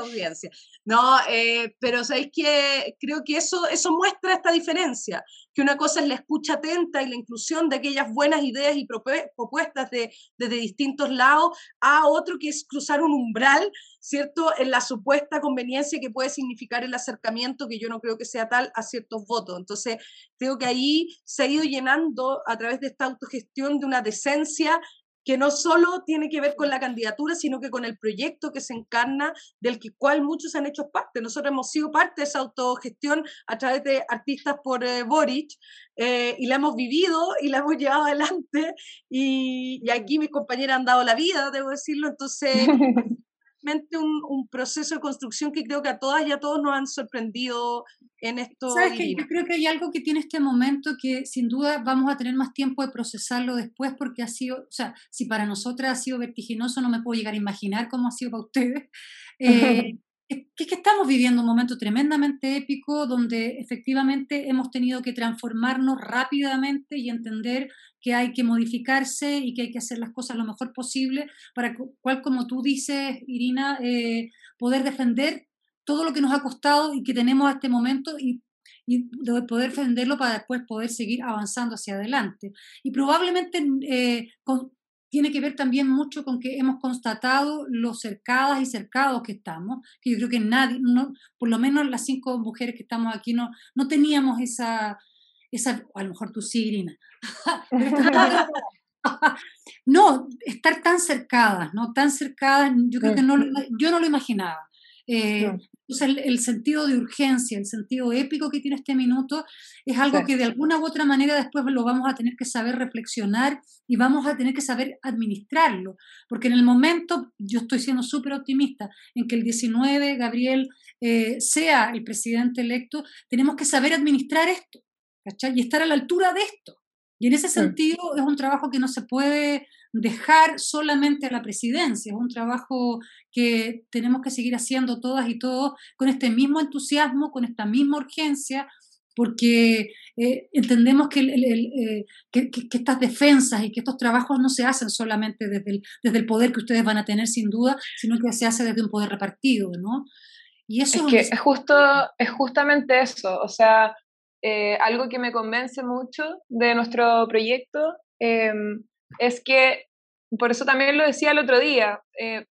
audiencia. No, eh, pero sabéis que creo que eso, eso muestra esta diferencia, que una cosa es la escucha atenta y la inclusión de aquellas buenas ideas y propuestas de, desde distintos lados, a otro que es cruzar un umbral, ¿cierto? En la supuesta conveniencia que puede significar el acercamiento, que yo no creo que sea tal, a ciertos votos. Entonces, creo que ahí se ha ido llenando a través de esta autogestión de una decencia que no solo tiene que ver con la candidatura, sino que con el proyecto que se encarna, del que, cual muchos han hecho parte. Nosotros hemos sido parte de esa autogestión a través de Artistas por eh, Boric, eh, y la hemos vivido y la hemos llevado adelante, y, y, aquí mis compañeras han dado la vida, debo decirlo, entonces un, un, proceso de construcción que creo que a todas y a todos nos han sorprendido en esto. Sabes que yo creo que hay algo que tiene este momento que sin duda vamos a tener más tiempo de procesarlo después porque ha sido, o sea, si para nosotras ha sido vertiginoso, no me puedo llegar a imaginar cómo ha sido para ustedes. Eh, es que estamos viviendo un momento tremendamente épico donde efectivamente hemos tenido que transformarnos rápidamente y entender que hay que modificarse y que hay que hacer las cosas lo mejor posible para cual, como tú dices, Irina, eh, poder defender todo lo que nos ha costado y que tenemos a este momento y, y poder defenderlo para después poder seguir avanzando hacia adelante. Y probablemente eh, con, tiene que ver también mucho con que hemos constatado lo cercadas y cercados que estamos, que yo creo que nadie, no, por lo menos las cinco mujeres que estamos aquí, no, no teníamos esa, esa, a lo mejor tú sí, Irina, no, estar tan cercadas, ¿no? Tan cercadas, yo creo que no, yo no lo imaginaba. Eh, el, sentido de urgencia, el sentido épico que tiene este minuto es algo que de alguna u otra manera después lo vamos a tener que saber reflexionar y vamos a tener que saber administrarlo. Porque en el momento, yo estoy siendo súper optimista, en que el 19 Gabriel eh, sea el presidente electo, tenemos que saber administrar esto, Y estar a la altura de esto. Y en ese sentido es un trabajo que no se puede dejar solamente a la presidencia, es un trabajo que tenemos que seguir haciendo todas y todos con este mismo entusiasmo, con esta misma urgencia, porque eh, entendemos eh, que, que, estas defensas y que estos trabajos no se hacen solamente desde el, desde el poder que ustedes van a tener sin duda, sino que se hace desde un poder repartido, ¿no? Y eso es que es, justo, es justamente eso, o sea, eh, algo que me convence mucho de nuestro proyecto em, es que, por eso también lo decía el otro día, eh,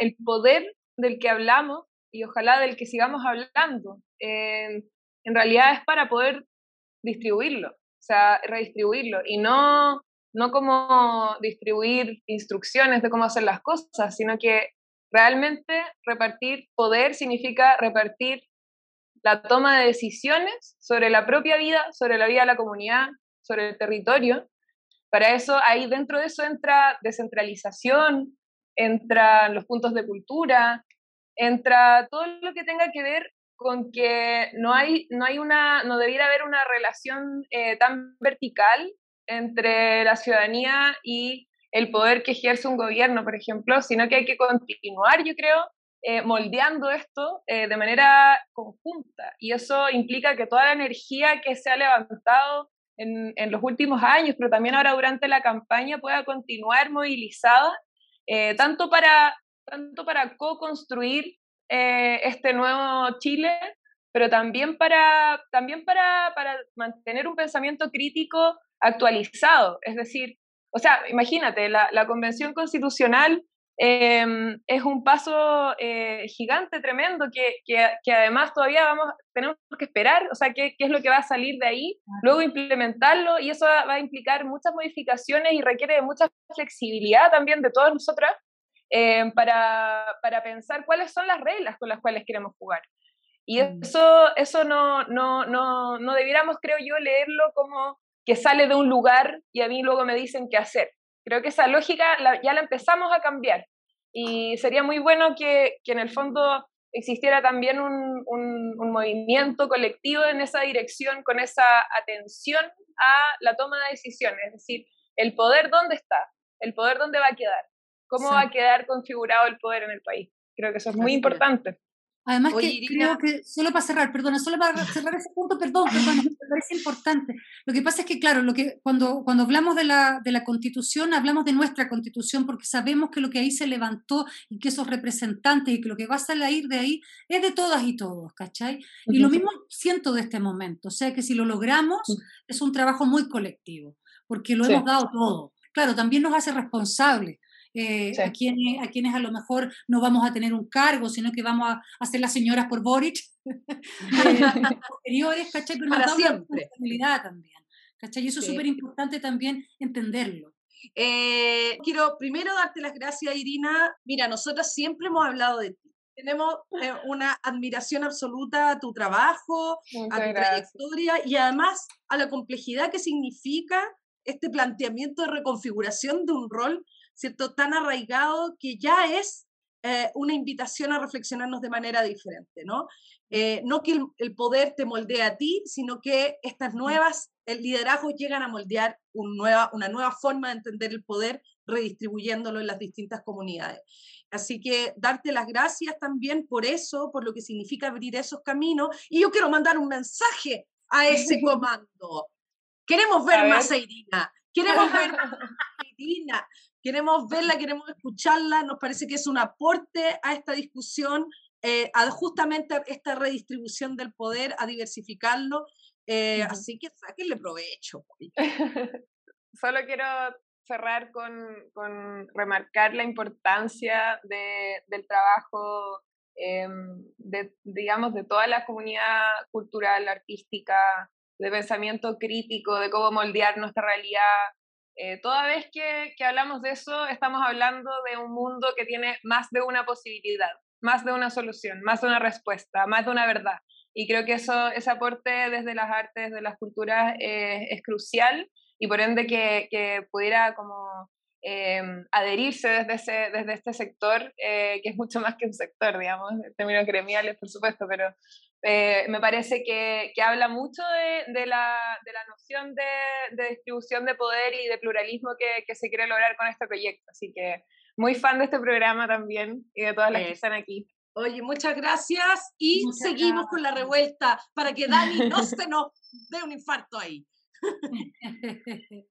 el poder del que hablamos y ojalá del que sigamos hablando, eh, en realidad es para poder distribuirlo, o sea, redistribuirlo y no, no como distribuir instrucciones de cómo hacer las cosas, sino que realmente repartir poder significa repartir la toma de decisiones sobre la propia vida, sobre la vida de la comunidad, sobre el territorio, para eso, ahí dentro de eso entra descentralización, entran los puntos de cultura, entra todo lo que tenga que ver con que no hay, no hay una, no debiera haber una relación eh, tan vertical entre la ciudadanía y el poder que ejerce un gobierno, por ejemplo, sino que hay que continuar, yo creo, eh, moldeando esto eh, de manera conjunta. Y eso implica que toda la energía que se ha levantado en, los últimos años, pero también ahora durante la campaña pueda continuar movilizada, eh, tanto para, tanto para co-construir eh, este nuevo Chile, pero también para, también para, para mantener un pensamiento crítico actualizado. Es decir, o sea, imagínate, la, la Convención Constitucional Em, es un paso eh, gigante, tremendo, que, que, además todavía vamos, tenemos que esperar, o sea, qué, qué, es lo que va a salir de ahí, luego implementarlo, y eso va, a implicar muchas modificaciones y requiere mucha flexibilidad también de todas nosotras em, para, para, pensar cuáles son las reglas con las cuales queremos jugar. Y mm. eso, eso no, no, no, no debiéramos, creo yo, leerlo como que sale de un lugar y a mí luego me dicen qué hacer. Creo que esa lógica ya la empezamos a cambiar y sería muy bueno que, que en el fondo existiera también un, un, movimiento colectivo en esa dirección, con esa atención a la toma de decisiones, es decir, el poder dónde está, el poder dónde va a quedar, cómo va a quedar configurado el poder en el país. Creo que eso es muy importante. Además que creo que, solo para cerrar, perdona, solo para cerrar ese punto, perdón, perdón, me parece importante. Lo que pasa es que, claro, lo que, cuando, cuando hablamos de la, de la constitución, hablamos de nuestra constitución porque sabemos que lo que ahí se levantó y que esos representantes y que lo que va a salir de ahí es de todas y todos, ¿cachai? Y lo mismo siento de este momento, o sea que si lo logramos es un trabajo muy colectivo, porque lo hemos dado todo. Claro, también nos hace responsables eh, a, quienes, a quienes a lo mejor no vamos a tener un cargo, sino que vamos a hacer las señoras por Boric, posteriores, ¿cachai? Pero Para siempre. responsabilidad también, ¿cachai? Y eso es súper importante también entenderlo. Eh, quiero primero darte las gracias, Irina. Mira, nosotros siempre hemos hablado de ti. Tenemos eh, una admiración absoluta a tu trabajo, a tu trayectoria y además a la complejidad que significa este planteamiento de reconfiguración de un rol ¿cierto? Tan arraigado que ya es eh, una invitación a reflexionarnos de manera diferente, ¿no? Eh, no que el, poder te moldee a ti, sino que estas nuevas, el liderazgo llegan a moldear un nueva, una nueva forma de entender el poder, redistribuyéndolo en las distintas comunidades. Así que darte las gracias también por eso, por lo que significa abrir esos caminos. Y yo quiero mandar un mensaje a ese comando. Queremos ver más a Irina. Queremos ver más a Irina queremos verla, queremos escucharla, nos parece que es un aporte a esta discusión, eh, a justamente esta redistribución del poder, a diversificarlo, eh, así que sáquenle provecho. Solo quiero cerrar con, con remarcar la importancia de, del trabajo, em, de, digamos, de toda la comunidad cultural, artística, de pensamiento crítico, de cómo moldear nuestra realidad eh, toda vez que, que, hablamos de eso, estamos hablando de un mundo que tiene más de una posibilidad, más de una solución, más de una respuesta, más de una verdad. Y creo que eso, ese aporte desde las artes, de las culturas, eh, es crucial y por ende que, que pudiera como eh, adherirse desde, ese, desde este sector, que es mucho más que un sector, digamos, en términos gremiales, por supuesto, pero eh, me parece que, que habla mucho de, de, la, de, la, noción de, de, distribución de poder y de pluralismo que, que, se quiere lograr con este proyecto. Así que muy fan de este programa también y de todas las que están aquí. Oye, muchas gracias y seguimos con la revuelta para que Dani no se nos dé un infarto ahí.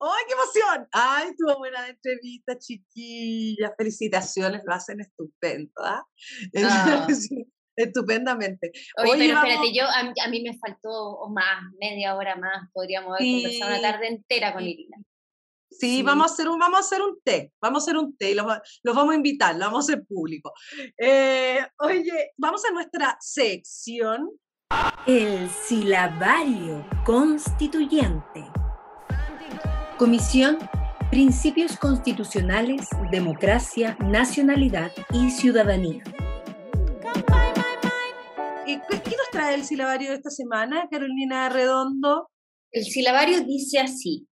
¡Ay, qué emoción! ¡Ay, tuvo buena entrevista, chiquilla! Felicitaciones, lo hacen estupendo. ah. Estupendamente. Oye, pero espérate, yo, a, mí me faltó más, media hora más, podríamos haber conversado una tarde entera con Irina. Sí, Vamos, a hacer un, vamos a hacer un té, vamos a hacer un té, los, los vamos a invitar, lo vamos a hacer público. Eh, oye, vamos a nuestra sección. El silabario constituyente. Comisión, Principios Constitucionales, Democracia, Nacionalidad y Ciudadanía. ¿Qué nos trae el silabario de esta semana, Carolina Redondo? El silabario dice así,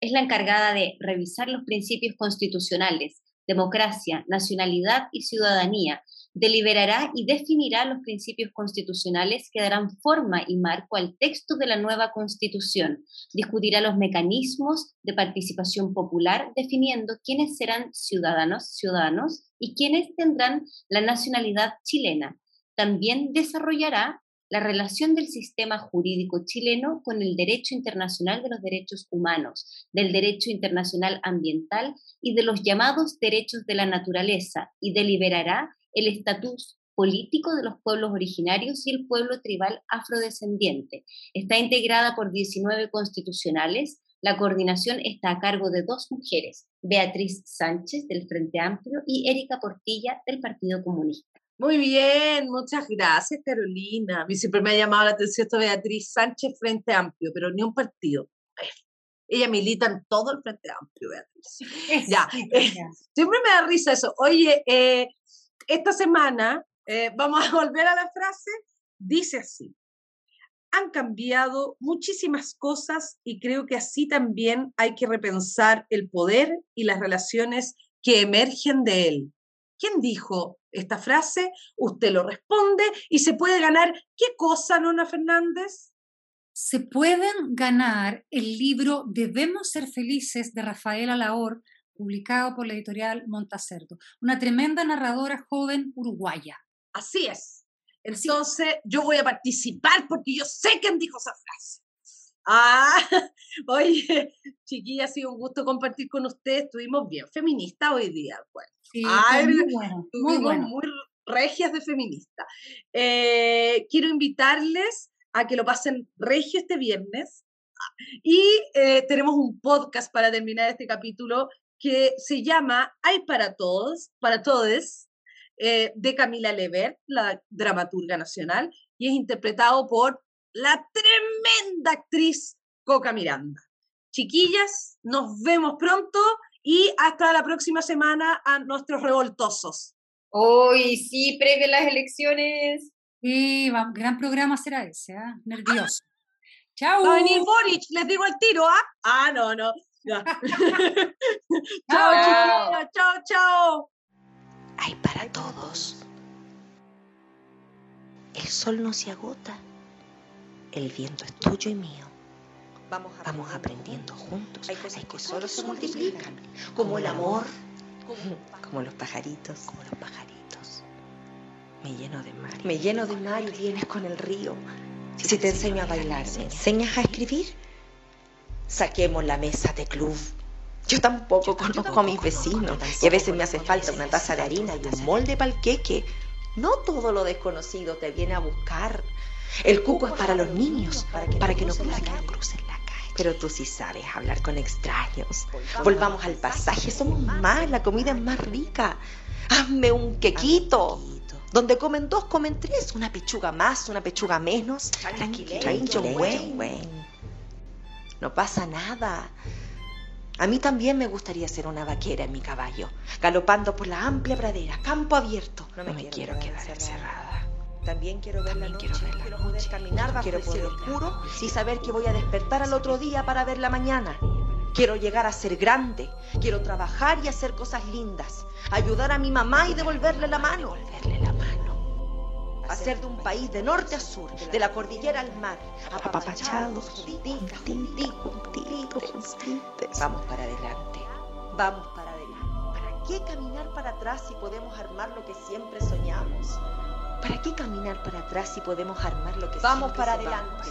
es la encargada de revisar los principios constitucionales, democracia, nacionalidad y ciudadanía, deliberará y definirá los principios constitucionales que darán forma y marco al texto de la nueva constitución, discutirá los mecanismos de participación popular, definiendo quiénes serán ciudadanos, ciudadanos y quiénes tendrán la nacionalidad chilena, también desarrollará la relación del sistema jurídico chileno con el derecho internacional de los derechos humanos, del derecho internacional ambiental y de los llamados derechos de la naturaleza y deliberará el estatus político de los pueblos originarios y el pueblo tribal afrodescendiente. Está integrada por 19 constitucionales. La coordinación está a cargo de dos mujeres, Beatriz Sánchez del Frente Amplio y Erika Portilla del Partido Comunista. Muy bien, muchas gracias, Carolina. A mí siempre me ha llamado la atención esto Beatriz Sánchez Frente Amplio, pero ni un partido. Ella milita en todo el Frente Amplio, Beatriz. ya, eh, siempre me da risa eso. Oye, eh, esta semana, eh, vamos a volver a la frase, dice así. Han cambiado muchísimas cosas y creo que así también hay que repensar el poder y las relaciones que emergen de él. ¿Quién dijo esta frase? Usted lo responde y se puede ganar qué cosa, Nona Fernández? Se pueden ganar el libro Debemos ser felices de Rafaela Laor, publicado por la editorial Montacerdo, una tremenda narradora joven uruguaya. Así es. Entonces, yo voy a participar porque yo sé quién dijo esa frase. Ah, oye, chiquilla, ha sido un gusto compartir con ustedes. Estuvimos bien feministas hoy día. Sí, muy bueno, estuvimos muy, regias de feminista. Eh, quiero invitarles a que lo pasen regio este viernes. Y eh, tenemos un podcast para terminar este capítulo que se llama Hay para todos, para todos, eh, de Camila Lever, la dramaturga nacional, y es interpretado por la tremenda actriz Coca Miranda. Chiquillas, nos vemos pronto y hasta la próxima semana a nuestros revoltosos. Hoy sí, previo a las elecciones. Sí, gran programa será ese, ¿eh? nervioso. Chao. Va a venir Boric, les digo el tiro, ¿ah? Ah, no, no. chao, chao, chao, chao. Hay para todos. El sol no se agota. El viento es tuyo y mío. Vamos, Vamos aprendiendo juntos. Hay cosas que solo se multiplican, como el amor, como los pajaritos, como los pajaritos. Me lleno de mar. Me lleno de mar y vienes con el río. Si te enseño a bailar, ¿me enseñas a escribir? Saquemos la mesa de club. Yo tampoco conozco a mis vecinos y a veces me hace falta una taza de harina y un molde para el queque. No todo lo desconocido te viene a buscar. El cuco es para los niños, para que no crucen la calle. Pero tú sí sabes hablar con extraños. Volvamos al pasaje, somos más, la comida es más rica. Hazme un quequito. Donde comen dos, comen tres. Una pechuga más, una pechuga menos. Tranquilo. No pasa nada. A mí también me gustaría ser una vaquera en mi caballo, galopando por la amplia pradera, campo abierto. No me, quiero, quedar encerrada. También quiero ver la noche, quiero, poder caminar bajo quiero el cielo oscuro y saber que voy a despertar al otro día para ver la mañana. Quiero llegar a ser grande, quiero trabajar y hacer cosas lindas, ayudar a mi mamá y devolverle la mano. Devolverle la mano hacer de un país de norte a sur, de la cordillera al mar, apapachados, Vamos para adelante, vamos para adelante. ¿Para qué caminar para atrás si podemos armar lo que siempre soñamos? ¿Para qué caminar para atrás si podemos armar lo que vamos para adelante?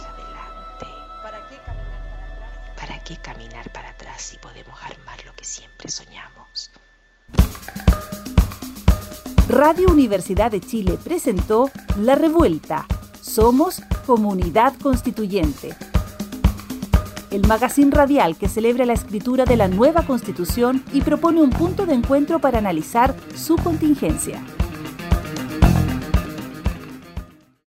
¿Para qué caminar para atrás? ¿Para qué caminar para atrás si podemos armar lo que siempre soñamos? Radio Universidad de Chile presentó La Revuelta. Somos Comunidad Constituyente. El magazine radial que celebra la escritura de la nueva constitución y propone un punto de encuentro para analizar su contingencia.